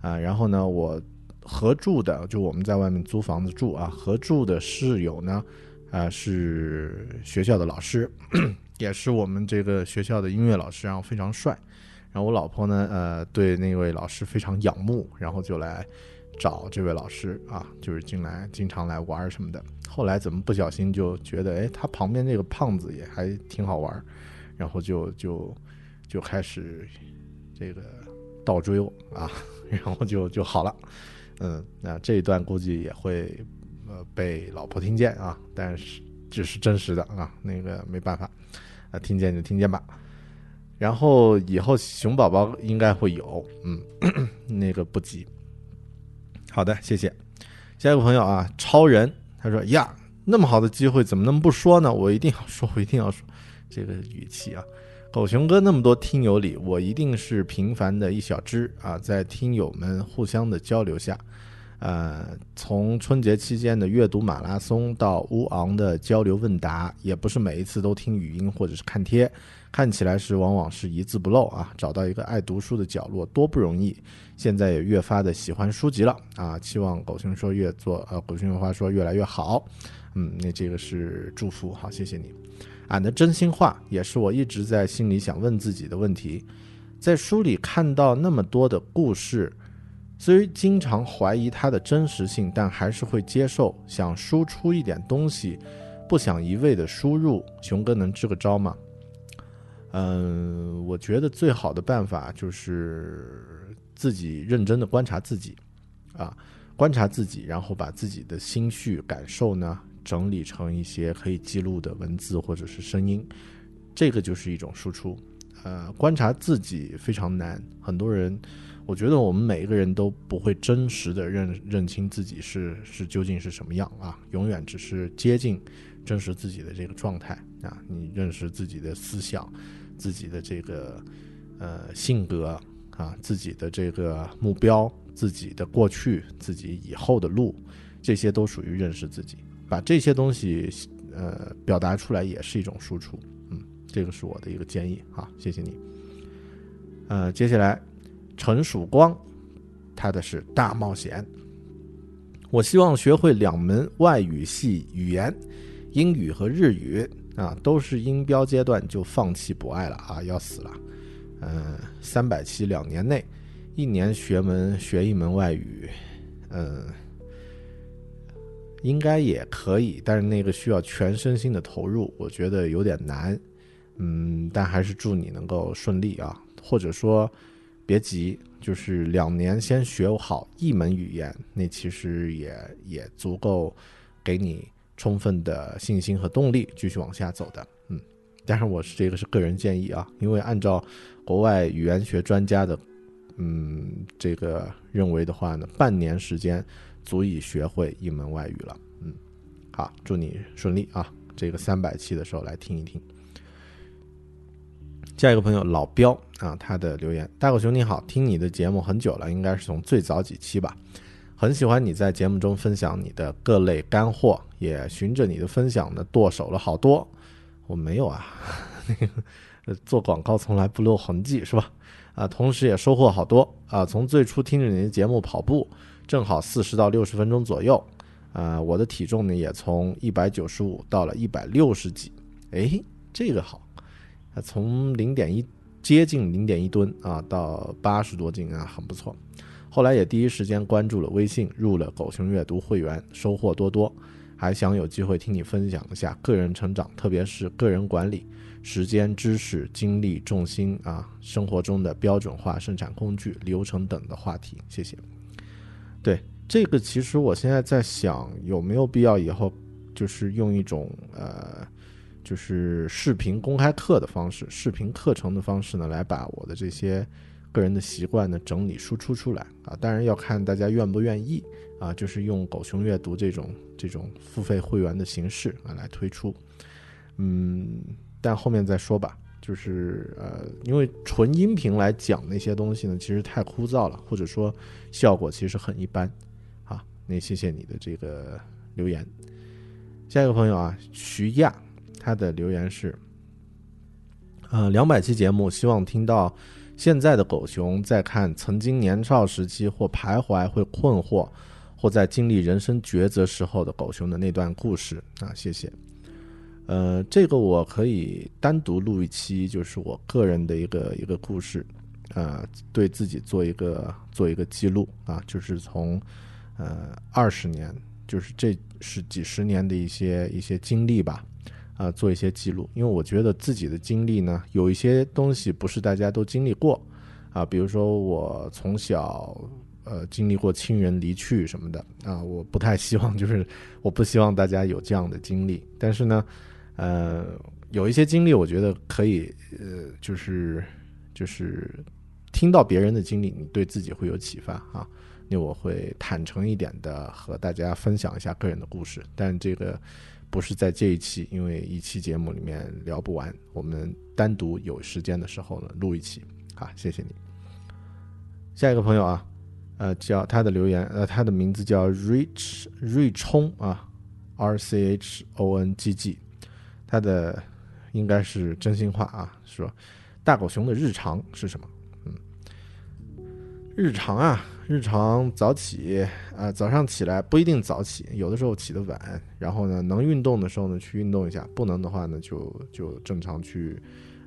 啊，然后呢，我合住的就我们在外面租房子住啊，合住的室友呢。啊，是学校的老师，也是我们这个学校的音乐老师，然后非常帅。然后我老婆呢，呃，对那位老师非常仰慕，然后就来找这位老师啊，就是进来经常来玩什么的。后来怎么不小心就觉得，哎，他旁边那个胖子也还挺好玩，然后就就就开始这个倒追我啊，然后就就好了。嗯，那这一段估计也会。呃，被老婆听见啊，但是这是真实的啊，那个没办法，啊，听见就听见吧。然后以后熊宝宝应该会有，嗯，那个不急。好的，谢谢。下一个朋友啊，超人，他说呀，那么好的机会怎么能不说呢？我一定要说，我一定要说，这个语气啊，狗熊哥那么多听友里，我一定是平凡的一小只啊，在听友们互相的交流下。呃，从春节期间的阅读马拉松到乌昂的交流问答，也不是每一次都听语音或者是看贴，看起来是往往是一字不漏啊。找到一个爱读书的角落多不容易，现在也越发的喜欢书籍了啊。期望狗熊说越做呃，狗熊有话说越来越好。嗯，那这个是祝福，好，谢谢你。俺的真心话也是我一直在心里想问自己的问题，在书里看到那么多的故事。虽经常怀疑它的真实性，但还是会接受。想输出一点东西，不想一味的输入。熊哥能支个招吗？嗯，我觉得最好的办法就是自己认真的观察自己，啊，观察自己，然后把自己的心绪感受呢整理成一些可以记录的文字或者是声音，这个就是一种输出。呃，观察自己非常难，很多人。我觉得我们每一个人都不会真实的认认清自己是是究竟是什么样啊，永远只是接近真实自己的这个状态啊。你认识自己的思想，自己的这个呃性格啊，自己的这个目标，自己的过去，自己以后的路，这些都属于认识自己。把这些东西呃表达出来也是一种输出，嗯，这个是我的一个建议啊，谢谢你。呃，接下来。陈曙光，他的是大冒险。我希望学会两门外语系语言，英语和日语啊，都是音标阶段就放弃不爱了啊，要死了。嗯，三百期两年内，一年学门学一门外语，嗯，应该也可以，但是那个需要全身心的投入，我觉得有点难。嗯，但还是祝你能够顺利啊，或者说。别急，就是两年先学好一门语言，那其实也也足够给你充分的信心和动力继续往下走的。嗯，但是我是这个是个人建议啊，因为按照国外语言学专家的嗯这个认为的话呢，半年时间足以学会一门外语了。嗯，好，祝你顺利啊！这个三百期的时候来听一听。下一个朋友老彪啊，他的留言：大狗熊你好，听你的节目很久了，应该是从最早几期吧，很喜欢你在节目中分享你的各类干货，也循着你的分享呢剁手了好多。我没有啊，那个，做广告从来不露痕迹，是吧？啊，同时也收获好多啊。从最初听着你的节目跑步，正好四十到六十分钟左右，啊，我的体重呢也从一百九十五到了一百六十几，哎，这个好，啊，从零点一接近零点一吨啊到八十多斤啊，很不错。后来也第一时间关注了微信，入了狗熊阅读会员，收获多多。还想有机会听你分享一下个人成长，特别是个人管理、时间、知识、精力、重心啊，生活中的标准化生产工具、流程等的话题。谢谢。对这个，其实我现在在想，有没有必要以后就是用一种呃，就是视频公开课的方式、视频课程的方式呢，来把我的这些个人的习惯呢整理输出出来啊。当然要看大家愿不愿意。啊，就是用狗熊阅读这种这种付费会员的形式啊来推出，嗯，但后面再说吧。就是呃，因为纯音频来讲那些东西呢，其实太枯燥了，或者说效果其实很一般。好，那谢谢你的这个留言。下一个朋友啊，徐亚，他的留言是：呃，两百期节目，希望听到现在的狗熊在看曾经年少时期或徘徊会困惑。或在经历人生抉择时候的狗熊的那段故事啊，谢谢。呃，这个我可以单独录一期，就是我个人的一个一个故事，呃，对自己做一个做一个记录啊，就是从呃二十年，就是这是几十年的一些一些经历吧，啊，做一些记录。因为我觉得自己的经历呢，有一些东西不是大家都经历过啊，比如说我从小。呃，经历过亲人离去什么的啊，我不太希望，就是我不希望大家有这样的经历。但是呢，呃，有一些经历，我觉得可以，呃，就是就是听到别人的经历，你对自己会有启发啊。那我会坦诚一点的和大家分享一下个人的故事，但这个不是在这一期，因为一期节目里面聊不完，我们单独有时间的时候呢录一期。好，谢谢你。下一个朋友啊。呃，叫他的留言，呃，他的名字叫 Rich 瑞冲啊，R C H O N G G，他的应该是真心话啊，说大狗熊的日常是什么？嗯，日常啊，日常早起啊，早上起来不一定早起，有的时候起得晚，然后呢，能运动的时候呢去运动一下，不能的话呢就就正常去，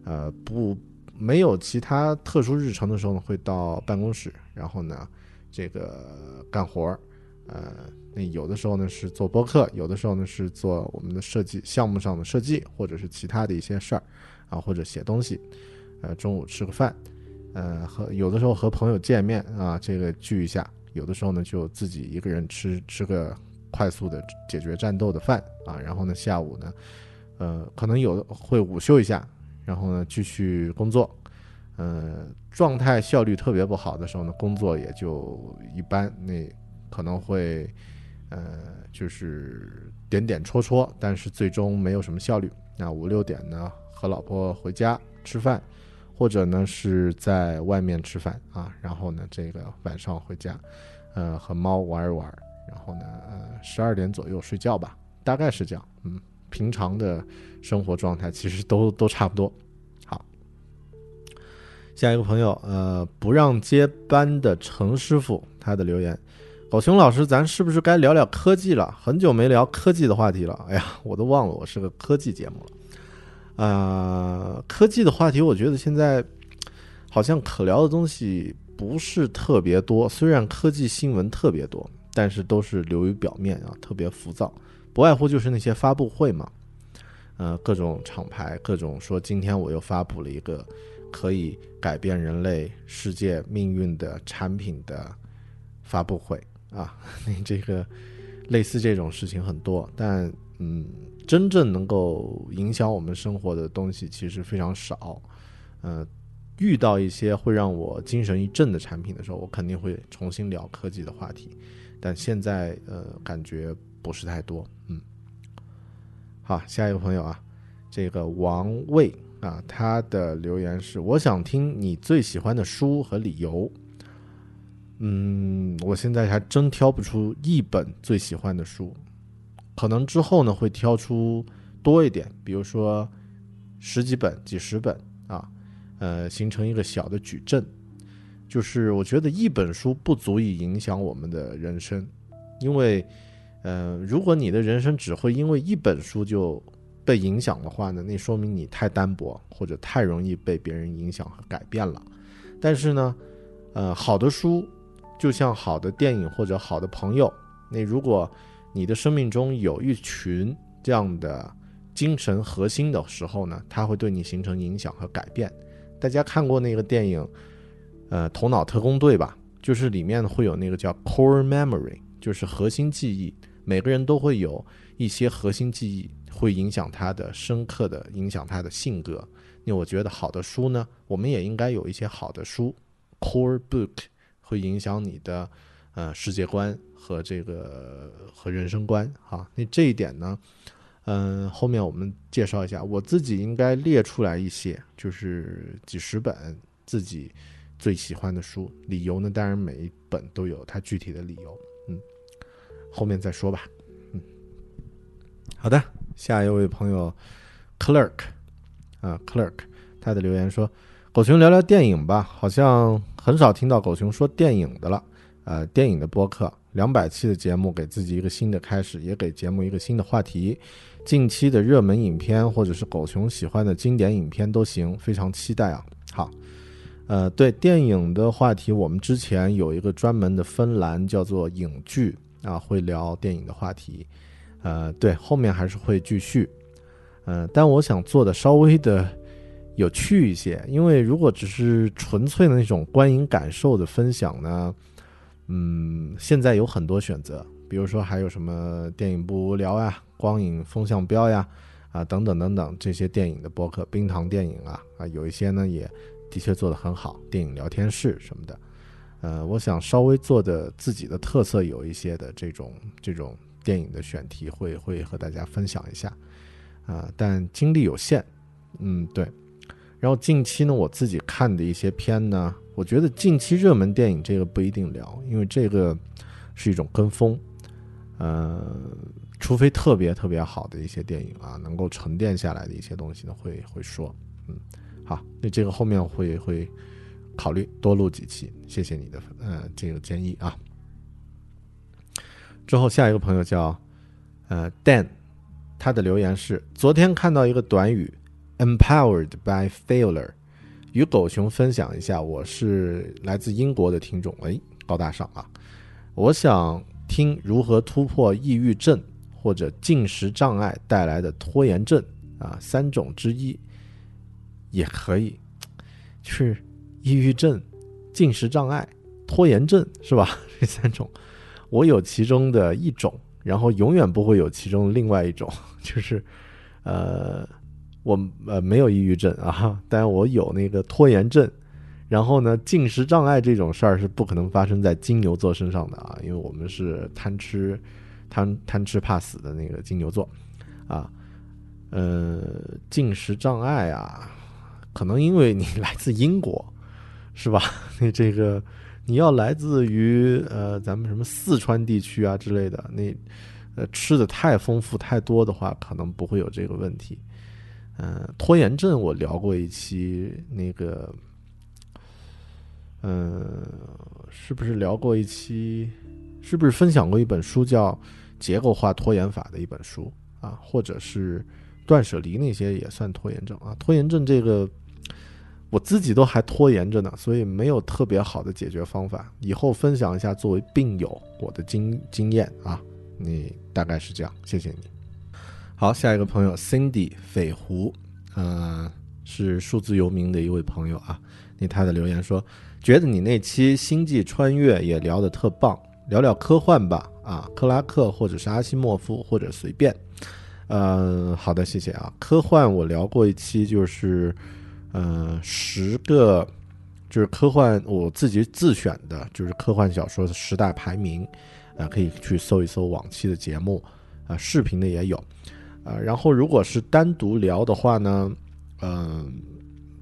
呃，不没有其他特殊日程的时候呢会到办公室，然后呢。这个干活儿，呃，那有的时候呢是做播客，有的时候呢是做我们的设计项目上的设计，或者是其他的一些事儿，啊，或者写东西，呃，中午吃个饭，呃，和有的时候和朋友见面啊，这个聚一下，有的时候呢就自己一个人吃吃个快速的解决战斗的饭啊，然后呢下午呢，呃，可能有的会午休一下，然后呢继续工作。呃，状态效率特别不好的时候呢，工作也就一般，那可能会，呃，就是点点戳戳，但是最终没有什么效率。那五六点呢，和老婆回家吃饭，或者呢是在外面吃饭啊，然后呢这个晚上回家，呃，和猫玩一玩，然后呢，呃，十二点左右睡觉吧，大概是这样。嗯，平常的生活状态其实都都差不多。好下一个朋友，呃，不让接班的程师傅，他的留言，狗熊老师，咱是不是该聊聊科技了？很久没聊科技的话题了。哎呀，我都忘了我是个科技节目了。啊，科技的话题，我觉得现在好像可聊的东西不是特别多。虽然科技新闻特别多，但是都是流于表面啊，特别浮躁。不外乎就是那些发布会嘛，呃，各种厂牌，各种说今天我又发布了一个。可以改变人类世界命运的产品的发布会啊，你这个类似这种事情很多，但嗯，真正能够影响我们生活的东西其实非常少。呃，遇到一些会让我精神一振的产品的时候，我肯定会重新聊科技的话题，但现在呃，感觉不是太多。嗯，好，下一个朋友啊，这个王卫。啊，他的留言是：我想听你最喜欢的书和理由。嗯，我现在还真挑不出一本最喜欢的书，可能之后呢会挑出多一点，比如说十几本、几十本啊，呃，形成一个小的矩阵。就是我觉得一本书不足以影响我们的人生，因为，呃，如果你的人生只会因为一本书就被影响的话呢，那说明你太单薄或者太容易被别人影响和改变了。但是呢，呃，好的书就像好的电影或者好的朋友，那如果你的生命中有一群这样的精神核心的时候呢，它会对你形成影响和改变。大家看过那个电影？呃，头脑特工队吧，就是里面会有那个叫 core memory，就是核心记忆。每个人都会有一些核心记忆，会影响他的深刻的影响他的性格。那我觉得好的书呢，我们也应该有一些好的书，core book 会影响你的呃世界观和这个和人生观哈。那这一点呢，嗯，后面我们介绍一下，我自己应该列出来一些，就是几十本自己。最喜欢的书，理由呢？当然每一本都有它具体的理由，嗯，后面再说吧，嗯，好的，下一位朋友，Clerk，啊，Clerk，他的留言说：“狗熊聊聊电影吧，好像很少听到狗熊说电影的了，呃，电影的播客，两百期的节目，给自己一个新的开始，也给节目一个新的话题，近期的热门影片或者是狗熊喜欢的经典影片都行，非常期待啊，好。”呃，对电影的话题，我们之前有一个专门的分栏，叫做影剧啊，会聊电影的话题。呃，对，后面还是会继续。嗯，但我想做的稍微的有趣一些，因为如果只是纯粹的那种观影感受的分享呢，嗯，现在有很多选择，比如说还有什么电影不无聊呀、光影风向标呀，啊，等等等等这些电影的播客，冰糖电影啊，啊，有一些呢也。的确做得很好，电影聊天室什么的，呃，我想稍微做的自己的特色有一些的这种这种电影的选题会会和大家分享一下，啊，但精力有限，嗯，对。然后近期呢，我自己看的一些片呢，我觉得近期热门电影这个不一定聊，因为这个是一种跟风，呃，除非特别特别好的一些电影啊，能够沉淀下来的一些东西呢，会会说，嗯。好，那这个后面会会考虑多录几期，谢谢你的呃这个建议啊。之后下一个朋友叫呃 Dan，他的留言是：昨天看到一个短语，empowered by failure，与狗熊分享一下。我是来自英国的听众，哎，高大上啊！我想听如何突破抑郁症或者进食障碍带来的拖延症啊，三种之一。也可以，就是抑郁症、进食障碍、拖延症，是吧？这三种，我有其中的一种，然后永远不会有其中另外一种，就是，呃，我呃没有抑郁症啊，但我有那个拖延症，然后呢，进食障碍这种事儿是不可能发生在金牛座身上的啊，因为我们是贪吃、贪贪吃怕死的那个金牛座，啊，呃，进食障碍啊。可能因为你来自英国，是吧？那这个你要来自于呃咱们什么四川地区啊之类的，那呃吃的太丰富太多的话，可能不会有这个问题。嗯，拖延症我聊过一期，那个嗯，是不是聊过一期？是不是分享过一本书叫《结构化拖延法》的一本书啊？或者是断舍离那些也算拖延症啊？拖延症这个。我自己都还拖延着呢，所以没有特别好的解决方法。以后分享一下作为病友我的经经验啊，你大概是这样，谢谢你。好，下一个朋友 Cindy 匪湖，嗯，是数字游民的一位朋友啊。那他的留言说，觉得你那期星际穿越也聊得特棒，聊聊科幻吧，啊，克拉克或者是阿西莫夫或者随便。嗯，好的，谢谢啊。科幻我聊过一期，就是。呃，十个就是科幻，我自己自选的，就是科幻小说的十大排名，啊，可以去搜一搜往期的节目，啊，视频的也有，啊，然后如果是单独聊的话呢，嗯，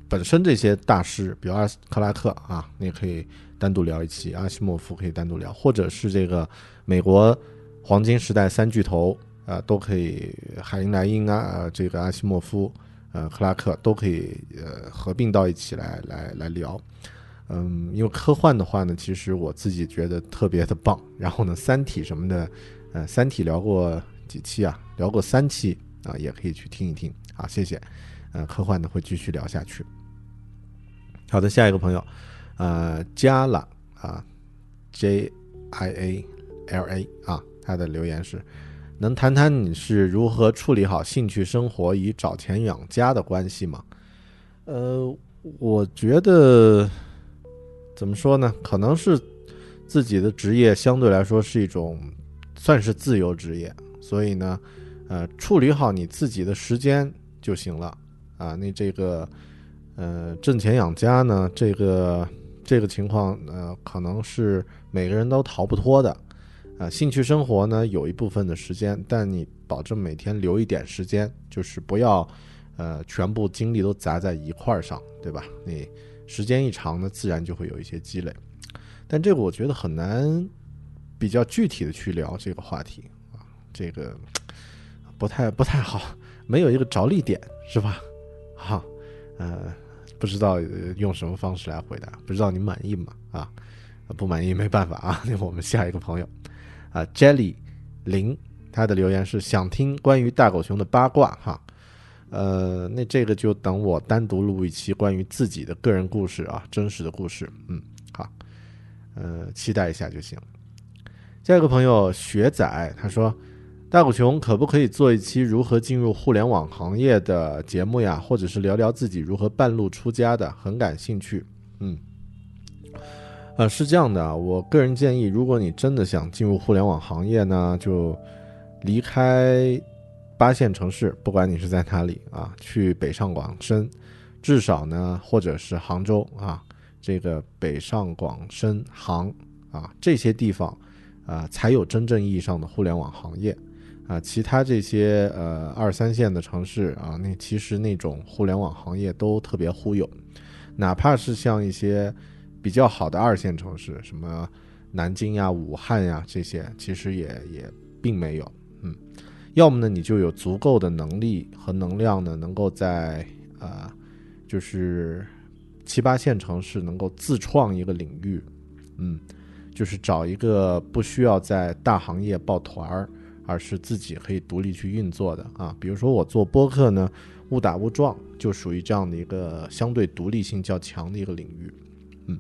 本身这些大师，比如阿斯克拉克啊，你也可以单独聊一期，阿西莫夫可以单独聊，或者是这个美国黄金时代三巨头啊，都可以，海因莱因啊，这个阿西莫夫。呃克拉克都可以呃合并到一起来来来聊。嗯，因为科幻的话呢，其实我自己觉得特别的棒。然后呢，《三体》什么的，呃，《三体》聊过几期啊？聊过三期啊，也可以去听一听。啊，谢谢。呃，科幻的会继续聊下去。好的，下一个朋友，呃，加了啊，J I A L A 啊，他的留言是：能谈谈你是如何处理好兴趣生活与找钱养家的关系吗？呃，我觉得。怎么说呢？可能是自己的职业相对来说是一种算是自由职业，所以呢，呃，处理好你自己的时间就行了啊。那这个呃，挣钱养家呢，这个这个情况呃，可能是每个人都逃不脱的啊。兴趣生活呢，有一部分的时间，但你保证每天留一点时间，就是不要呃全部精力都砸在一块儿上，对吧？你。时间一长呢，自然就会有一些积累，但这个我觉得很难比较具体的去聊这个话题，这个不太不太好，没有一个着力点是吧？好，呃，不知道用什么方式来回答，不知道你满意吗？啊，不满意没办法啊，那 我们下一个朋友啊，Jelly 零，他的留言是想听关于大狗熊的八卦哈。呃，那这个就等我单独录一期关于自己的个人故事啊，真实的故事。嗯，好，呃，期待一下就行。下一个朋友雪仔他说：“大狗熊可不可以做一期如何进入互联网行业的节目呀？或者是聊聊自己如何半路出家的？很感兴趣。”嗯，呃，是这样的，我个人建议，如果你真的想进入互联网行业呢，就离开。八线城市，不管你是在哪里啊，去北上广深，至少呢，或者是杭州啊，这个北上广深杭啊这些地方啊，才有真正意义上的互联网行业啊。其他这些呃二三线的城市啊，那其实那种互联网行业都特别忽悠，哪怕是像一些比较好的二线城市，什么南京呀、武汉呀这些，其实也也并没有，嗯。要么呢，你就有足够的能力和能量呢，能够在呃，就是七八线城市能够自创一个领域，嗯，就是找一个不需要在大行业抱团儿，而是自己可以独立去运作的啊。比如说我做播客呢，误打误撞就属于这样的一个相对独立性较强的一个领域，嗯，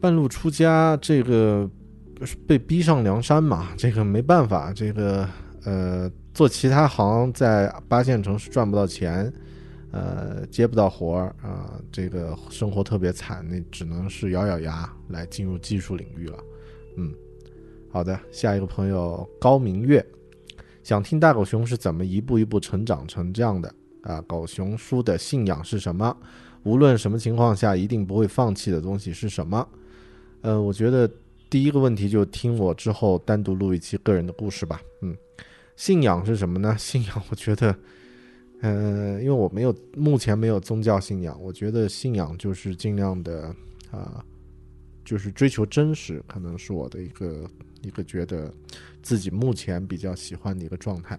半路出家这个。被逼上梁山嘛，这个没办法，这个呃，做其他行在八线城市赚不到钱，呃，接不到活儿啊，这个生活特别惨，那只能是咬咬牙来进入技术领域了。嗯，好的，下一个朋友高明月，想听大狗熊是怎么一步一步成长成这样的啊？狗熊叔的信仰是什么？无论什么情况下一定不会放弃的东西是什么？呃，我觉得。第一个问题就听我之后单独录一期个人的故事吧。嗯，信仰是什么呢？信仰，我觉得，嗯，因为我没有目前没有宗教信仰，我觉得信仰就是尽量的啊，就是追求真实，可能是我的一个一个觉得自己目前比较喜欢的一个状态。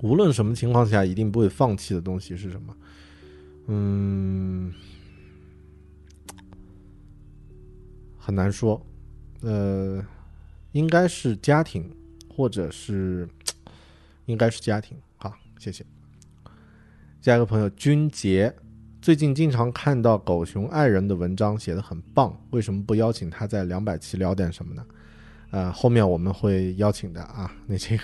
无论什么情况下，一定不会放弃的东西是什么？嗯，很难说。呃，应该是家庭，或者是应该是家庭。好，谢谢。下一个朋友君杰，最近经常看到狗熊爱人的文章写的很棒，为什么不邀请他在两百期聊点什么呢？呃，后面我们会邀请的啊。那这个，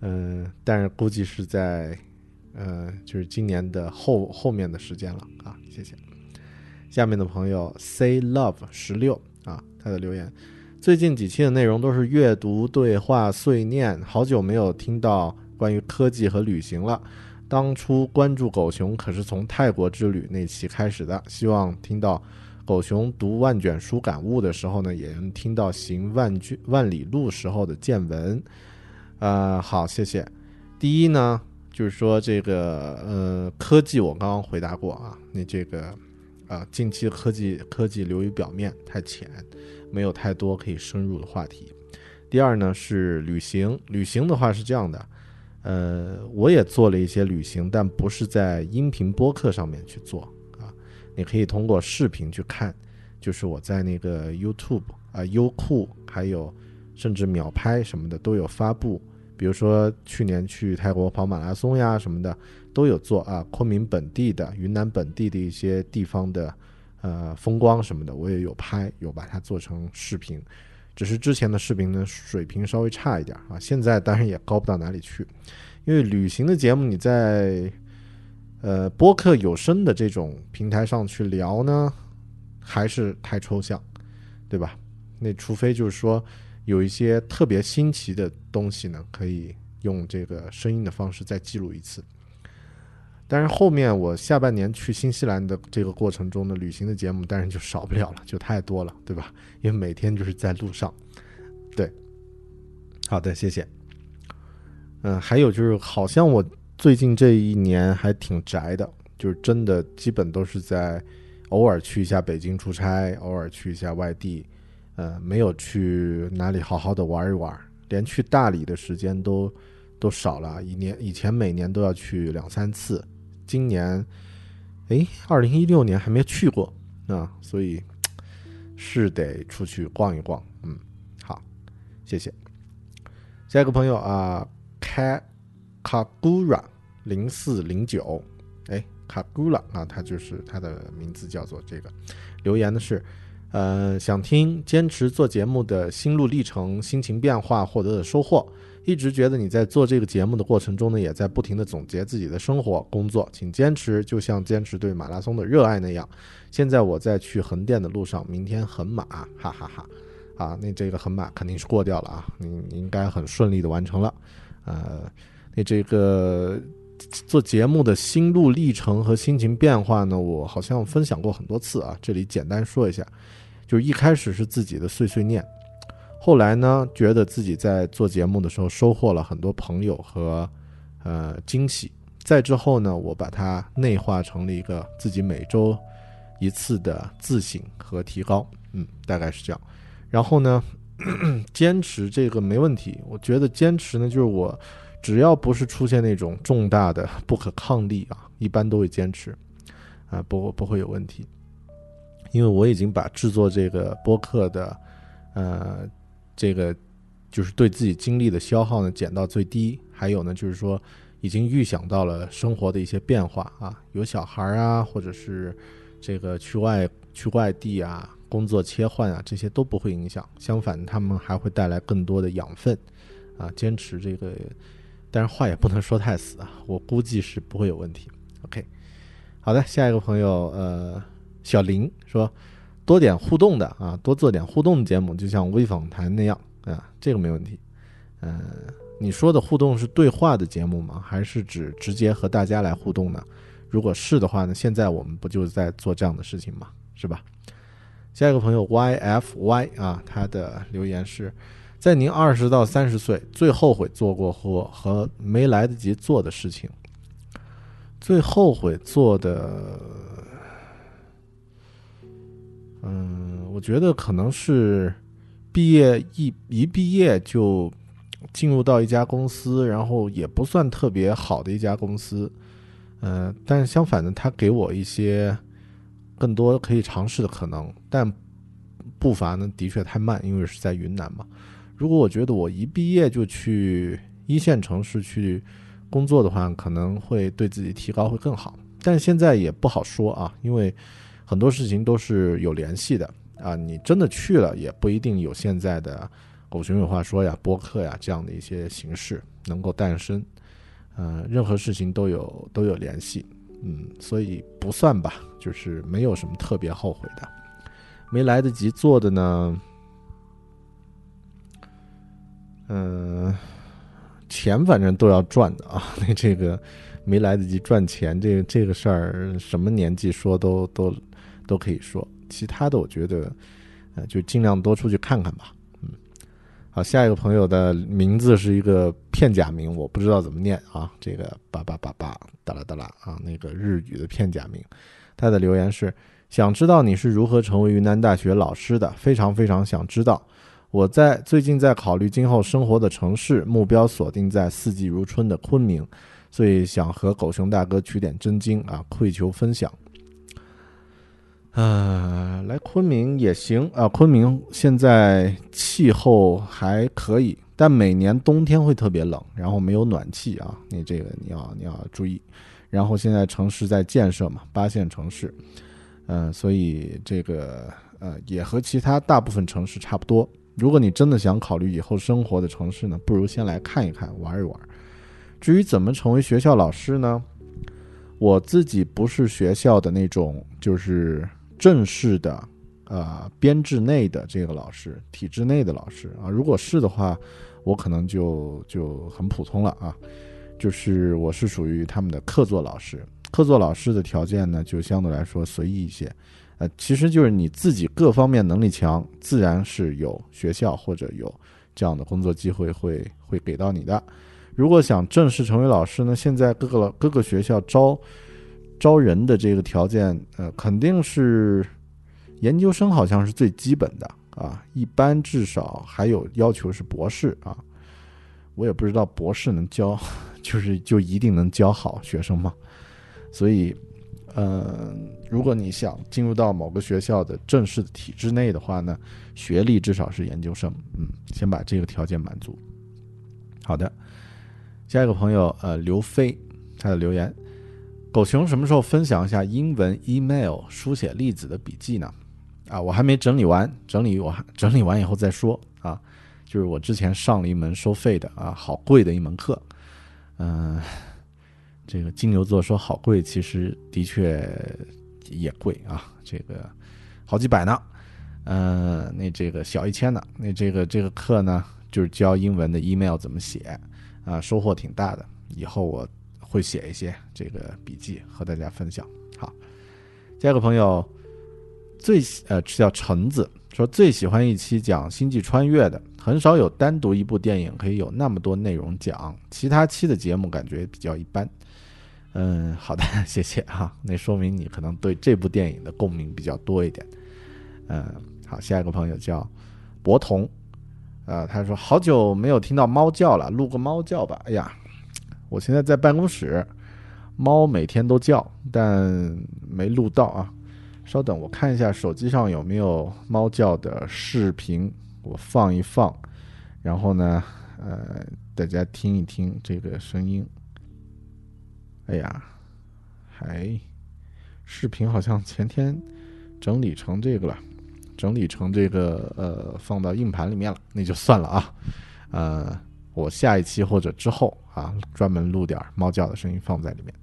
嗯，但是估计是在呃，就是今年的后后面的时间了啊。谢谢。下面的朋友 say love 十六。啊，他的留言，最近几期的内容都是阅读、对话、碎念，好久没有听到关于科技和旅行了。当初关注狗熊可是从泰国之旅那期开始的，希望听到狗熊读万卷书感悟的时候呢，也能听到行万卷万里路时候的见闻。呃，好，谢谢。第一呢，就是说这个呃科技，我刚刚回答过啊，那这个。啊，近期科技科技流于表面，太浅，没有太多可以深入的话题。第二呢是旅行，旅行的话是这样的，呃，我也做了一些旅行，但不是在音频播客上面去做。你可以通过视频去看，就是我在那个 YouTube 啊、优酷，还有甚至秒拍什么的都有发布。比如说去年去泰国跑马拉松呀什么的都有做啊。昆明本地的、云南本地的一些地方的呃风光什么的，我也有拍，有把它做成视频。只是之前的视频呢水平稍微差一点啊，现在当然也高不到哪里去，因为旅行的节目你在呃播客有声的这种平台上去聊呢，还是太抽象，对吧？那除非就是说有一些特别新奇的东西呢，可以用这个声音的方式再记录一次。但是后面我下半年去新西兰的这个过程中的旅行的节目，当然就少不了了，就太多了，对吧？因为每天就是在路上。对，好的，谢谢。嗯，还有就是，好像我最近这一年还挺宅的，就是真的基本都是在偶尔去一下北京出差，偶尔去一下外地，呃，没有去哪里好好的玩一玩，连去大理的时间都都少了。一年以前每年都要去两三次。今年，哎，二零一六年还没去过啊，所以是得出去逛一逛。嗯，好，谢谢。下一个朋友啊，卡卡古拉零四零九，哎，卡古拉啊，他就是他的名字叫做这个。留言的是，呃，想听坚持做节目的心路历程、心情变化、获得的收获。一直觉得你在做这个节目的过程中呢，也在不停的总结自己的生活、工作，请坚持，就像坚持对马拉松的热爱那样。现在我在去横店的路上，明天横马，哈哈哈！啊，那这个横马肯定是过掉了啊，你应该很顺利的完成了。呃，那这个做节目的心路历程和心情变化呢，我好像分享过很多次啊，这里简单说一下，就是一开始是自己的碎碎念。后来呢，觉得自己在做节目的时候收获了很多朋友和呃惊喜。再之后呢，我把它内化成了一个自己每周一次的自省和提高。嗯，大概是这样。然后呢，坚持这个没问题。我觉得坚持呢，就是我只要不是出现那种重大的 不可抗力啊，一般都会坚持啊，不不会有问题。因为我已经把制作这个播客的呃。这个就是对自己精力的消耗呢减到最低，还有呢就是说已经预想到了生活的一些变化啊，有小孩啊，或者是这个去外去外地啊，工作切换啊，这些都不会影响，相反他们还会带来更多的养分啊。坚持这个，但是话也不能说太死啊，我估计是不会有问题。OK，好的，下一个朋友呃，小林说。多点互动的啊，多做点互动的节目，就像微访谈那样啊，这个没问题。嗯，你说的互动是对话的节目吗？还是指直接和大家来互动呢？如果是的话呢，现在我们不就在做这样的事情吗？是吧？下一个朋友 yfy 啊，他的留言是在您二十到三十岁最后悔做过或和没来得及做的事情，最后悔做的。嗯，我觉得可能是毕业一一毕业就进入到一家公司，然后也不算特别好的一家公司，嗯，但是相反呢，他给我一些更多可以尝试的可能，但步伐呢的确太慢，因为是在云南嘛。如果我觉得我一毕业就去一线城市去工作的话，可能会对自己提高会更好，但现在也不好说啊，因为。很多事情都是有联系的啊！你真的去了，也不一定有现在的“狗熊有话说”呀、播客呀这样的一些形式能够诞生。呃，任何事情都有都有联系，嗯，所以不算吧，就是没有什么特别后悔的。没来得及做的呢，嗯，钱反正都要赚的啊，那这个没来得及赚钱，这个这个事儿，什么年纪说都都。都可以说，其他的我觉得，呃，就尽量多出去看看吧。嗯，好，下一个朋友的名字是一个片假名，我不知道怎么念啊。这个叭叭叭叭哒啦哒啦啊，那个日语的片假名。他的留言是：想知道你是如何成为云南大学老师的，非常非常想知道。我在最近在考虑今后生活的城市，目标锁定在四季如春的昆明，所以想和狗熊大哥取点真经啊，跪求分享。呃，来昆明也行啊，昆明现在气候还可以，但每年冬天会特别冷，然后没有暖气啊，你这个你要你要注意。然后现在城市在建设嘛，八线城市，嗯、所以这个呃也和其他大部分城市差不多。如果你真的想考虑以后生活的城市呢，不如先来看一看，玩一玩。至于怎么成为学校老师呢？我自己不是学校的那种，就是正式的，呃，编制内的这个老师，体制内的老师啊。如果是的话，我可能就就很普通了啊。就是我是属于他们的客座老师，客座老师的条件呢，就相对来说随意一些。呃，其实就是你自己各方面能力强，自然是有学校或者有这样的工作机会会会给到你的。如果想正式成为老师呢，现在各个各个学校招招人的这个条件，呃，肯定是研究生好像是最基本的啊，一般至少还有要求是博士啊。我也不知道博士能教，就是就一定能教好学生吗？所以，呃，如果你想进入到某个学校的正式的体制内的话呢，学历至少是研究生，嗯，先把这个条件满足。好的，下一个朋友，呃，刘飞，他的留言：狗熊什么时候分享一下英文 email 书写例子的笔记呢？啊，我还没整理完，整理我还整理完以后再说啊。就是我之前上了一门收费的啊，好贵的一门课，嗯、这个金牛座说好贵，其实的确也贵啊，这个好几百呢，呃，那这个小一千呢，那这个这个课呢，就是教英文的 email 怎么写啊，收获挺大的，以后我会写一些这个笔记和大家分享。好，下一个朋友最呃叫橙子说最喜欢一期讲星际穿越的，很少有单独一部电影可以有那么多内容讲，其他期的节目感觉比较一般。嗯，好的，谢谢哈、那说明你可能对这部电影的共鸣比较多一点。嗯，好，下一个朋友叫博彤，呃，他说好久没有听到猫叫了，录个猫叫吧。哎呀，我现在在办公室，猫每天都叫，但没录到啊。稍等，我看一下手机上有没有猫叫的视频，我放一放，然后呢，呃，大家听一听这个声音。哎呀，还视频好像前天整理成这个了，整理成这个呃放到硬盘里面了，那就算了啊。呃，我下一期或者之后啊，专门录点猫叫的声音放在里面。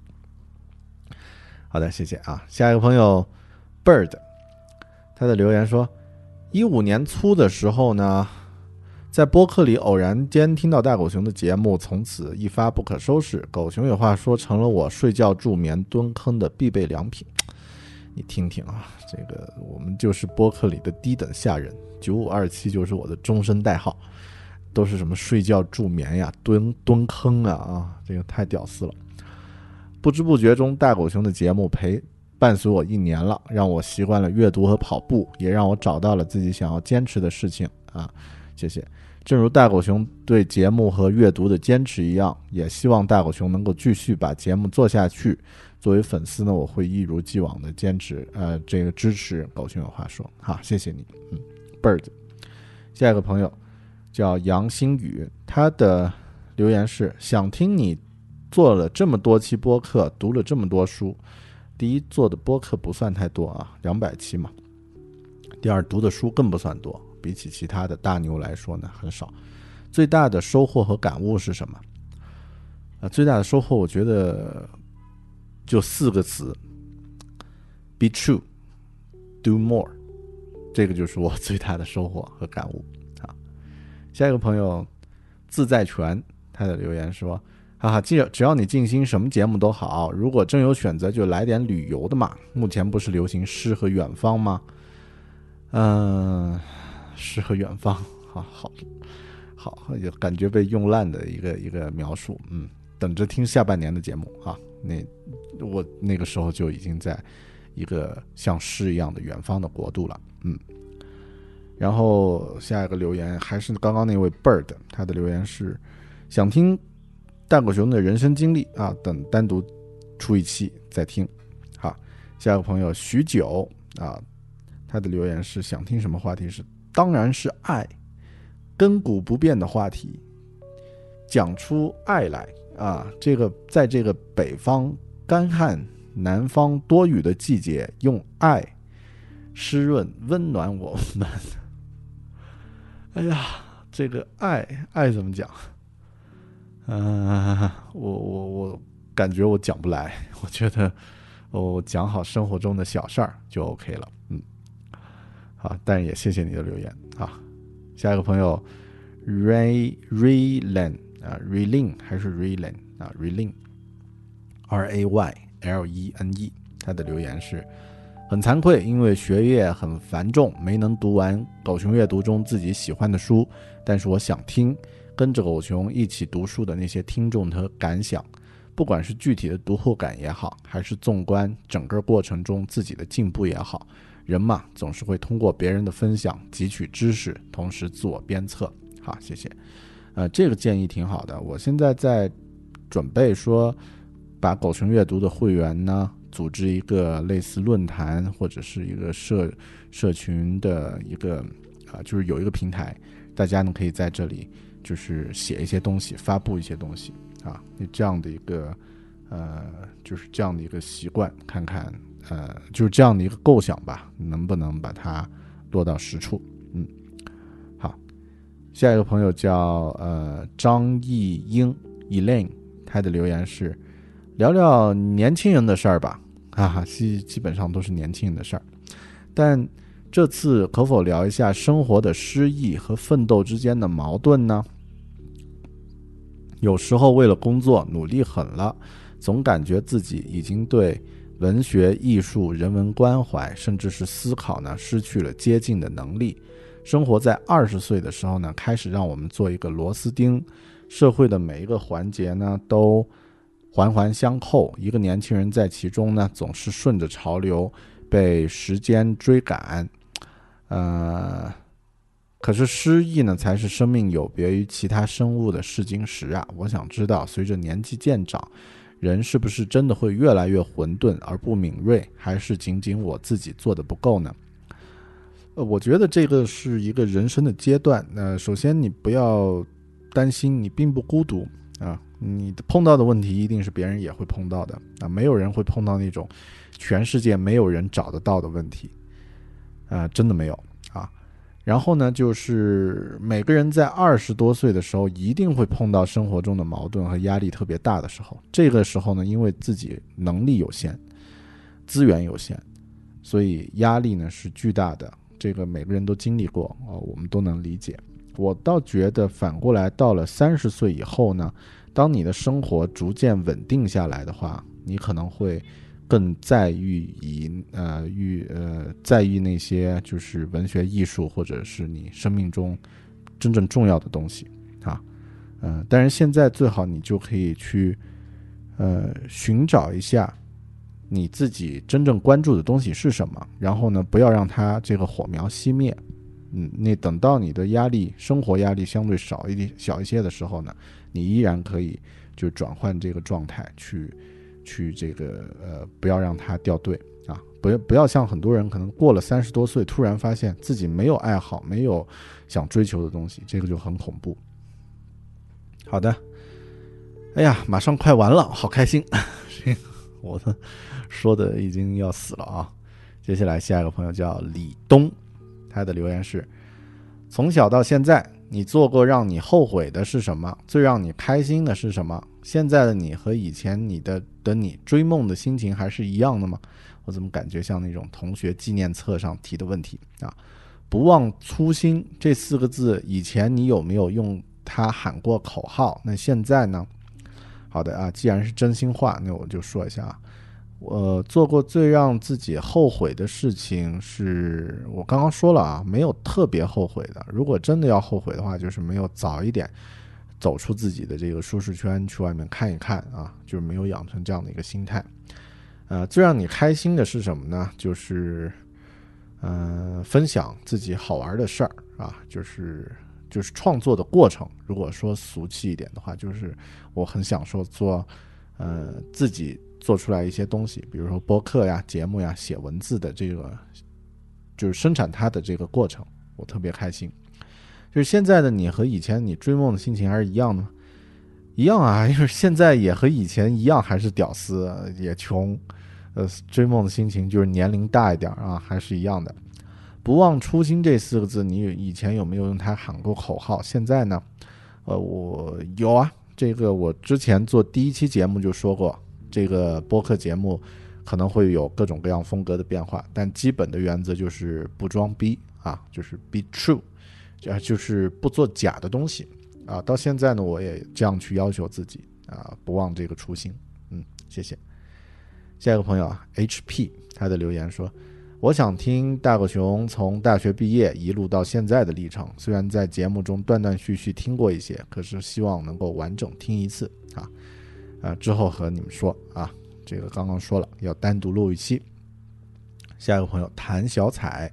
好的，谢谢啊。下一个朋友 Bird，他的留言说，一五年初的时候呢，在播客里偶然间听到大狗熊的节目，从此一发不可收拾。狗熊有话说，成了我睡觉、助眠、蹲坑的必备良品。你听听啊，这个我们就是播客里的低等下人，九五二七就是我的终身代号，都是什么睡觉、助眠呀、蹲蹲坑啊啊，这个太屌丝了。不知不觉中，大狗熊的节目陪伴随我一年了，让我习惯了阅读和跑步，也让我找到了自己想要坚持的事情啊。谢谢。正如大狗熊对节目和阅读的坚持一样，也希望大狗熊能够继续把节目做下去。作为粉丝呢，我会一如既往的坚持，呃，这个支持狗熊有话说。好，谢谢你，嗯，Bird。下一个朋友叫杨新宇，他的留言是想听你做了这么多期播客，读了这么多书。第一，做的播客不算太多啊，两百期嘛。第二，读的书更不算多，比起其他的大牛来说呢，很少。最大的收获和感悟是什么？啊，最大的收获，我觉得就四个词：be true，do more。这个就是我最大的收获和感悟啊。下一个朋友自在权，他的留言说。哈哈，只要只要你静心，什么节目都好。如果真有选择，就来点旅游的嘛。目前不是流行诗和远方吗？嗯，诗和远方，好好好，也感觉被用烂的一个一个描述。嗯，等着听下半年的节目啊。那我那个时候就已经在一个像诗一样的远方的国度了。嗯，然后下一个留言还是刚刚那位 Bird，他的留言是想听大狗熊的人生经历啊，等单独出一期再听。好，下一个朋友许久啊，他的留言是想听什么话题是，当然是爱，亘古不变的话题，讲出爱来啊！这个在这个北方干旱、南方多雨的季节，用爱湿润、温暖我们。哎呀，这个爱爱怎么讲？嗯、我我我感觉我讲不来，我觉得我讲好生活中的小事儿就 OK 了。啊，但也谢谢你的留言啊。下一个朋友 Ray Raylan 啊，Raylin 还是 Raylan 啊，Raylin，R A Y L E N E，他的留言是。很惭愧，因为学业很繁重，没能读完狗熊阅读中自己喜欢的书。但是我想听跟着狗熊一起读书的那些听众的感想，不管是具体的读后感也好，还是纵观整个过程中自己的进步也好，人嘛总是会通过别人的分享汲取知识，同时自我鞭策。好，谢谢。呃，这个建议挺好的。我现在在准备说，把狗熊阅读的会员呢。组织一个类似论坛或者是一个社社群的一个啊，就是有一个平台，大家呢可以在这里就是写一些东西，发布一些东西啊，这样的一个呃，就是这样的一个习惯，看看呃，就是这样的一个构想吧，能不能把它落到实处？嗯，好，下一个朋友叫呃张艺英 Elaine，他的留言是聊聊年轻人的事儿吧。啊，基基本上都是年轻人的事儿，但这次可否聊一下生活的失意和奋斗之间的矛盾呢？有时候为了工作努力狠了，总感觉自己已经对文学、艺术、人文关怀，甚至是思考呢，失去了接近的能力。生活在二十岁的时候呢，开始让我们做一个螺丝钉，社会的每一个环节呢，都。环环相扣，一个年轻人在其中呢，总是顺着潮流，被时间追赶，呃，可是失意呢，才是生命有别于其他生物的试金石啊！我想知道，随着年纪渐长，人是不是真的会越来越混沌而不敏锐，还是仅仅我自己做的不够呢？呃，我觉得这个是一个人生的阶段。那首先，你不要担心，你并不孤独啊。你碰到的问题一定是别人也会碰到的啊，没有人会碰到那种全世界没有人找得到的问题，啊，真的没有。然后呢，就是每个人在二十多岁的时候，一定会碰到生活中的矛盾和压力特别大的时候。这个时候呢，因为自己能力有限，资源有限，所以压力呢是巨大的。这个每个人都经历过啊，我们都能理解。我倒觉得反过来，到了三十岁以后呢。当你的生活逐渐稳定下来的话，你可能会更在意以呃，于呃，在意那些就是文学艺术或者是你生命中真正重要的东西啊，嗯，但是现在最好你就可以去呃寻找一下你自己真正关注的东西是什么，然后呢，不要让它这个火苗熄灭，嗯，那等到你的压力生活压力相对少一点小一些的时候呢。你依然可以就转换这个状态去，去这个呃，不要让它掉队啊！不要不要像很多人可能过了三十多岁，突然发现自己没有爱好，没有想追求的东西，这个就很恐怖。好的，哎呀，马上快完了，好开心！我的说的已经要死了啊！接下来下一个朋友叫李东，他的留言是：从小到现在。你做过让你后悔的是什么？最让你开心的是什么？现在的你和以前你的的你追梦的心情还是一样的吗？我怎么感觉像那种同学纪念册上提的问题啊？不忘初心这四个字，以前你有没有用它喊过口号？那现在呢？好的啊，既然是真心话，那我就说一下啊。我做过最让自己后悔的事情，是我刚刚说了啊，没有特别后悔的。如果真的要后悔的话，就是没有早一点走出自己的这个舒适圈，去外面看一看啊，就是没有养成这样的一个心态。呃，最让你开心的是什么呢？就是，呃，分享自己好玩的事儿啊，就是就是创作的过程。如果说俗气一点的话，就是我很享受做，呃，自己做出来一些东西，比如说播客呀、节目呀、写文字的这个，就是生产它的这个过程，我特别开心。就是现在的你和以前你追梦的心情还是一样的吗？一样啊，就是现在也和以前一样，还是屌丝，也穷。呃，追梦的心情就是年龄大一点啊，还是一样的。不忘初心这四个字，你以前有没有用它喊过口号？现在呢？呃，我有啊。这个我之前做第一期节目就说过，这个播客节目可能会有各种各样风格的变化，但基本的原则就是不装逼啊，就是 be true，啊，就是不做假的东西啊。到现在呢，我也这样去要求自己啊，不忘这个初心。嗯，谢谢。下一个朋友啊，HP，他的留言说：“我想听大狗熊从大学毕业一路到现在的历程。虽然在节目中断断续续听过一些，可是希望能够完整听一次啊。啊，之后和你们说啊，这个刚刚说了要单独录一期。”下一个朋友谭小彩：“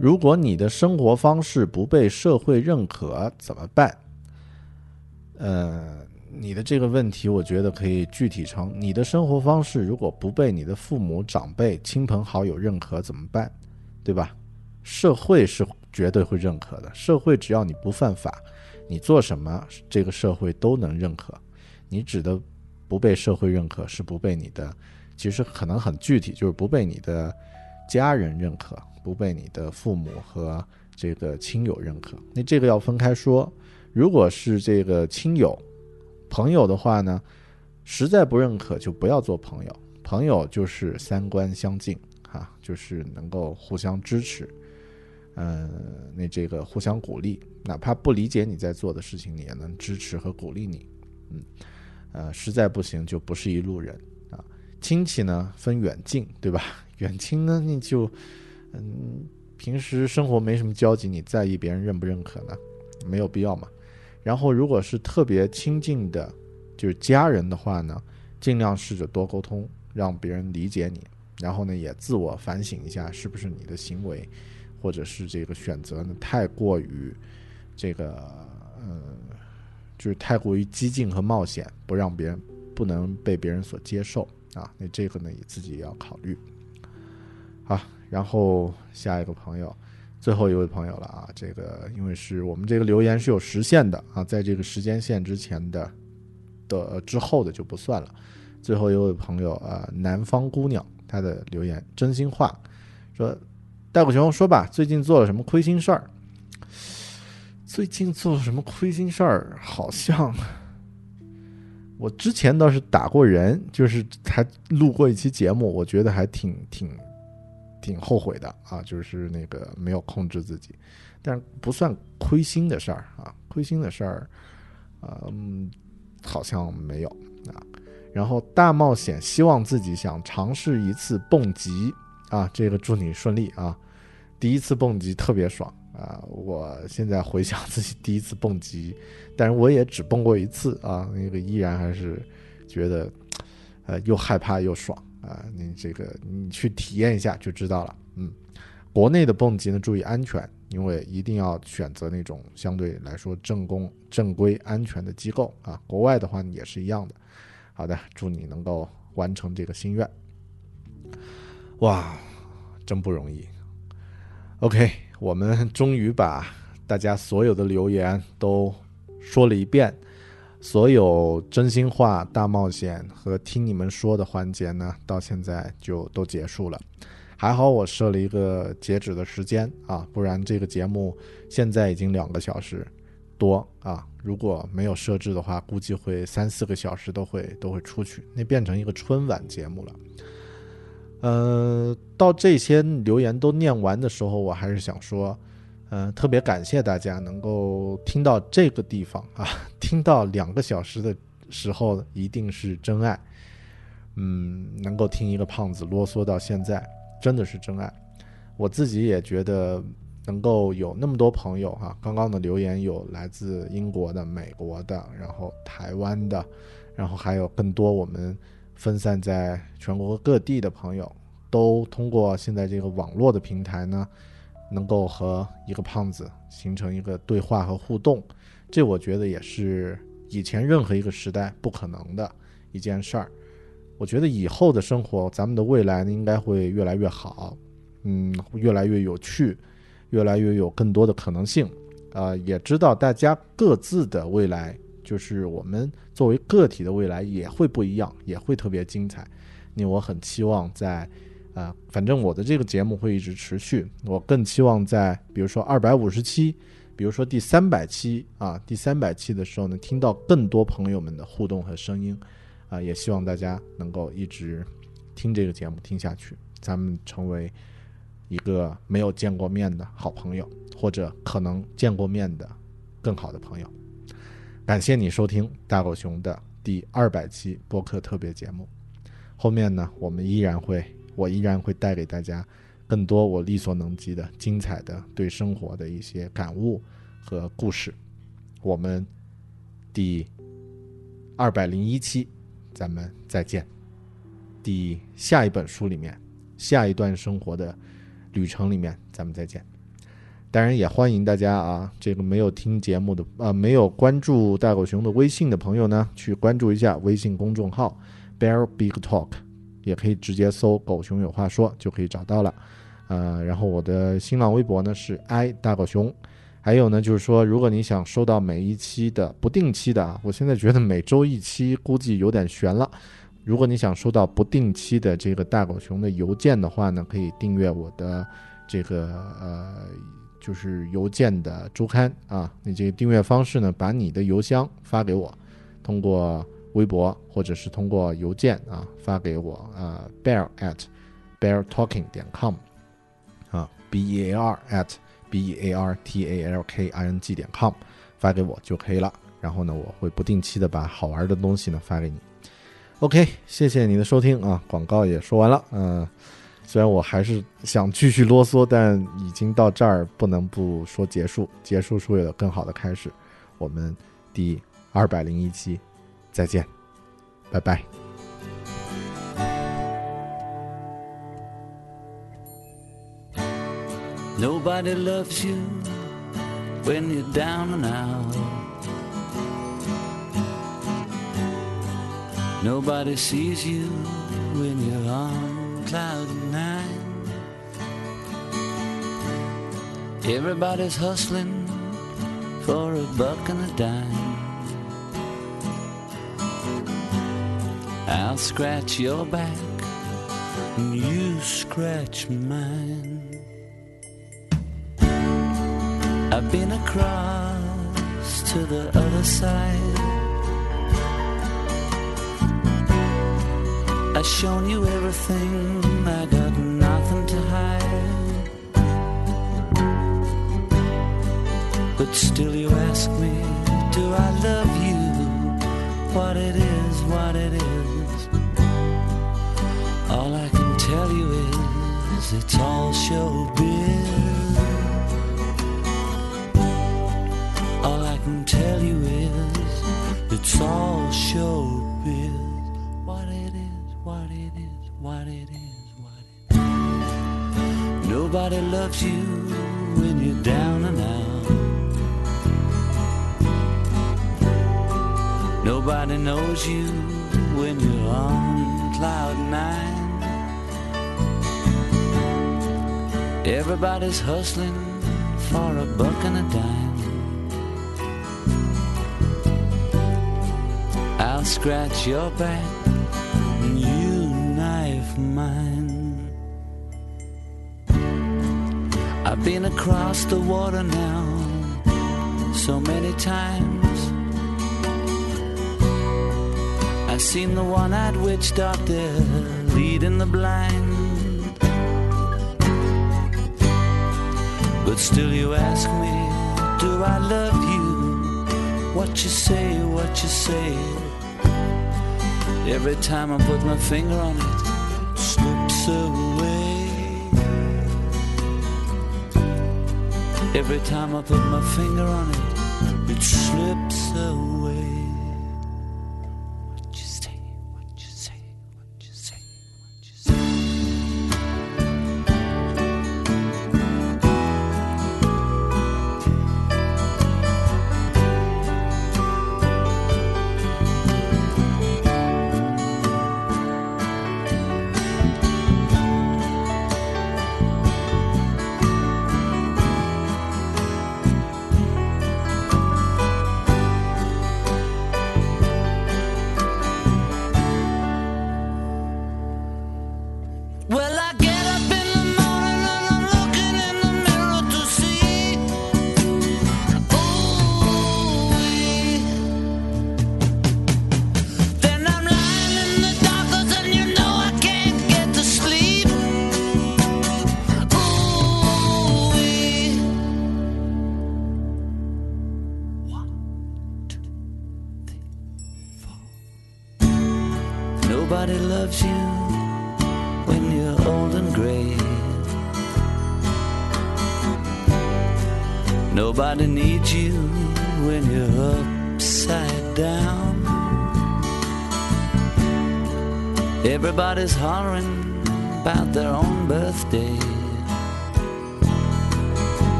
如果你的生活方式不被社会认可怎么办？”呃。你的这个问题，我觉得可以具体成：你的生活方式如果不被你的父母、长辈、亲朋好友认可怎么办？对吧？社会是绝对会认可的。社会只要你不犯法，你做什么，这个社会都能认可。你指的不被社会认可，是不被你的，其实可能很具体，就是不被你的家人认可，不被你的父母和这个亲友认可。那这个要分开说。如果是这个亲友，朋友的话呢，实在不认可就不要做朋友。朋友就是三观相近，哈，就是能够互相支持，嗯，那这个互相鼓励，哪怕不理解你在做的事情，你也能支持和鼓励你，嗯，呃，实在不行就不是一路人啊。亲戚呢分远近，对吧？远亲呢你就，嗯，平时生活没什么交集，你在意别人认不认可呢？没有必要嘛。然后，如果是特别亲近的，就是家人的话呢，尽量试着多沟通，让别人理解你。然后呢，也自我反省一下，是不是你的行为，或者是这个选择呢，太过于这个，呃，就是太过于激进和冒险，不让别人不能被别人所接受啊。那这个呢，你自己也要考虑。好，然后下一个朋友。最后一位朋友了啊，这个因为是我们这个留言是有时限的啊，在这个时间线之前的的之后的就不算了。最后一位朋友啊，南方姑娘，她的留言真心话，说大狗熊说吧，最近做了什么亏心事儿？最近做了什么亏心事儿？好像我之前倒是打过人，就是还录过一期节目，我觉得还挺挺。挺后悔的啊，就是那个没有控制自己，但不算亏心的事儿啊，亏心的事儿，嗯，好像没有啊。然后大冒险，希望自己想尝试一次蹦极啊，这个祝你顺利啊。第一次蹦极特别爽啊，我现在回想自己第一次蹦极，但是我也只蹦过一次啊，那个依然还是觉得，呃，又害怕又爽。啊，你这个你去体验一下就知道了。嗯，国内的蹦极呢，注意安全，因为一定要选择那种相对来说正宫、正规、安全的机构啊。国外的话也是一样的。好的，祝你能够完成这个心愿。哇，真不容易。OK，我们终于把大家所有的留言都说了一遍。所有真心话大冒险和听你们说的环节呢，到现在就都结束了。还好我设了一个截止的时间啊，不然这个节目现在已经两个小时多啊。如果没有设置的话，估计会三四个小时都会都会出去，那变成一个春晚节目了。呃，到这些留言都念完的时候，我还是想说。嗯，特别感谢大家能够听到这个地方啊，听到两个小时的时候一定是真爱。嗯，能够听一个胖子啰嗦到现在，真的是真爱。我自己也觉得能够有那么多朋友哈，刚刚的留言有来自英国的、美国的，然后台湾的，然后还有更多我们分散在全国各地的朋友都通过现在这个网络的平台呢，能够和一个胖子形成一个对话和互动，这我觉得也是以前任何一个时代不可能的一件事儿。我觉得以后的生活，咱们的未来呢，应该会越来越好，嗯，越来越有趣，越来越有更多的可能性。啊，也知道大家各自的未来，就是我们作为个体的未来也会不一样，也会特别精彩。因为我很期望在，啊，反正我的这个节目会一直持续。我更期望在，比如说二百五十期，比如说第三百期啊，第三百期的时候呢，听到更多朋友们的互动和声音。啊，也希望大家能够一直听这个节目听下去，咱们成为一个没有见过面的好朋友，或者可能见过面的更好的朋友。感谢你收听大狗熊的第二百期播客特别节目。后面呢，我们依然会，我依然会带给大家更多我力所能及的精彩的对生活的一些感悟和故事。我们第二百零一期。咱们再见。第下一本书里面，下一段生活的旅程里面，咱们再见。当然也欢迎大家啊，这个没有听节目的啊，没有关注大狗熊的微信的朋友呢，去关注一下微信公众号 Bear Big Talk，也可以直接搜“狗熊有话说”就可以找到了。呃，然后我的新浪微博呢是 i 大狗熊。还有呢，就是说，如果你想收到每一期的不定期的啊，我现在觉得每周一期估计有点悬了。如果你想收到不定期的这个大狗熊的邮件的话呢，可以订阅我的这个呃，就是邮件的周刊啊。你这个订阅方式呢，把你的邮箱发给我，通过微博或者是通过邮件啊发给我啊，bear at bear talking 点 com 啊，b e a r at。b e a r t a l k i n g 点 com 发给我就可以了。然后呢，我会不定期的把好玩的东西呢发给你。OK，谢谢你的收听啊，广告也说完了。嗯，虽然我还是想继续啰嗦，但已经到这儿，不能不说结束。结束是为了更好的开始。我们第二百零一期再见，拜拜。Nobody loves you when you're down and out. Nobody sees you when you're on cloud nine. Everybody's hustling for a buck and a dime. I'll scratch your back and you scratch mine. I've been across to the other side. I've shown you everything, I got nothing to hide. But still, you ask me, do I love you? What it is, what it is. All I can tell you is, it's all showbiz. All I can tell you is it's all showbiz. What it is, what it is, what it is, what it is. Nobody loves you when you're down and out. Nobody knows you when you're on cloud nine. Everybody's hustling for a buck and a dime. I'll scratch your back and you knife mine. I've been across the water now so many times. I've seen the one eyed witch doctor leading the blind. But still, you ask me, do I love you? What you say, what you say. Every time I put my finger on it, it slips away. Every time I put my finger on it, it slips away.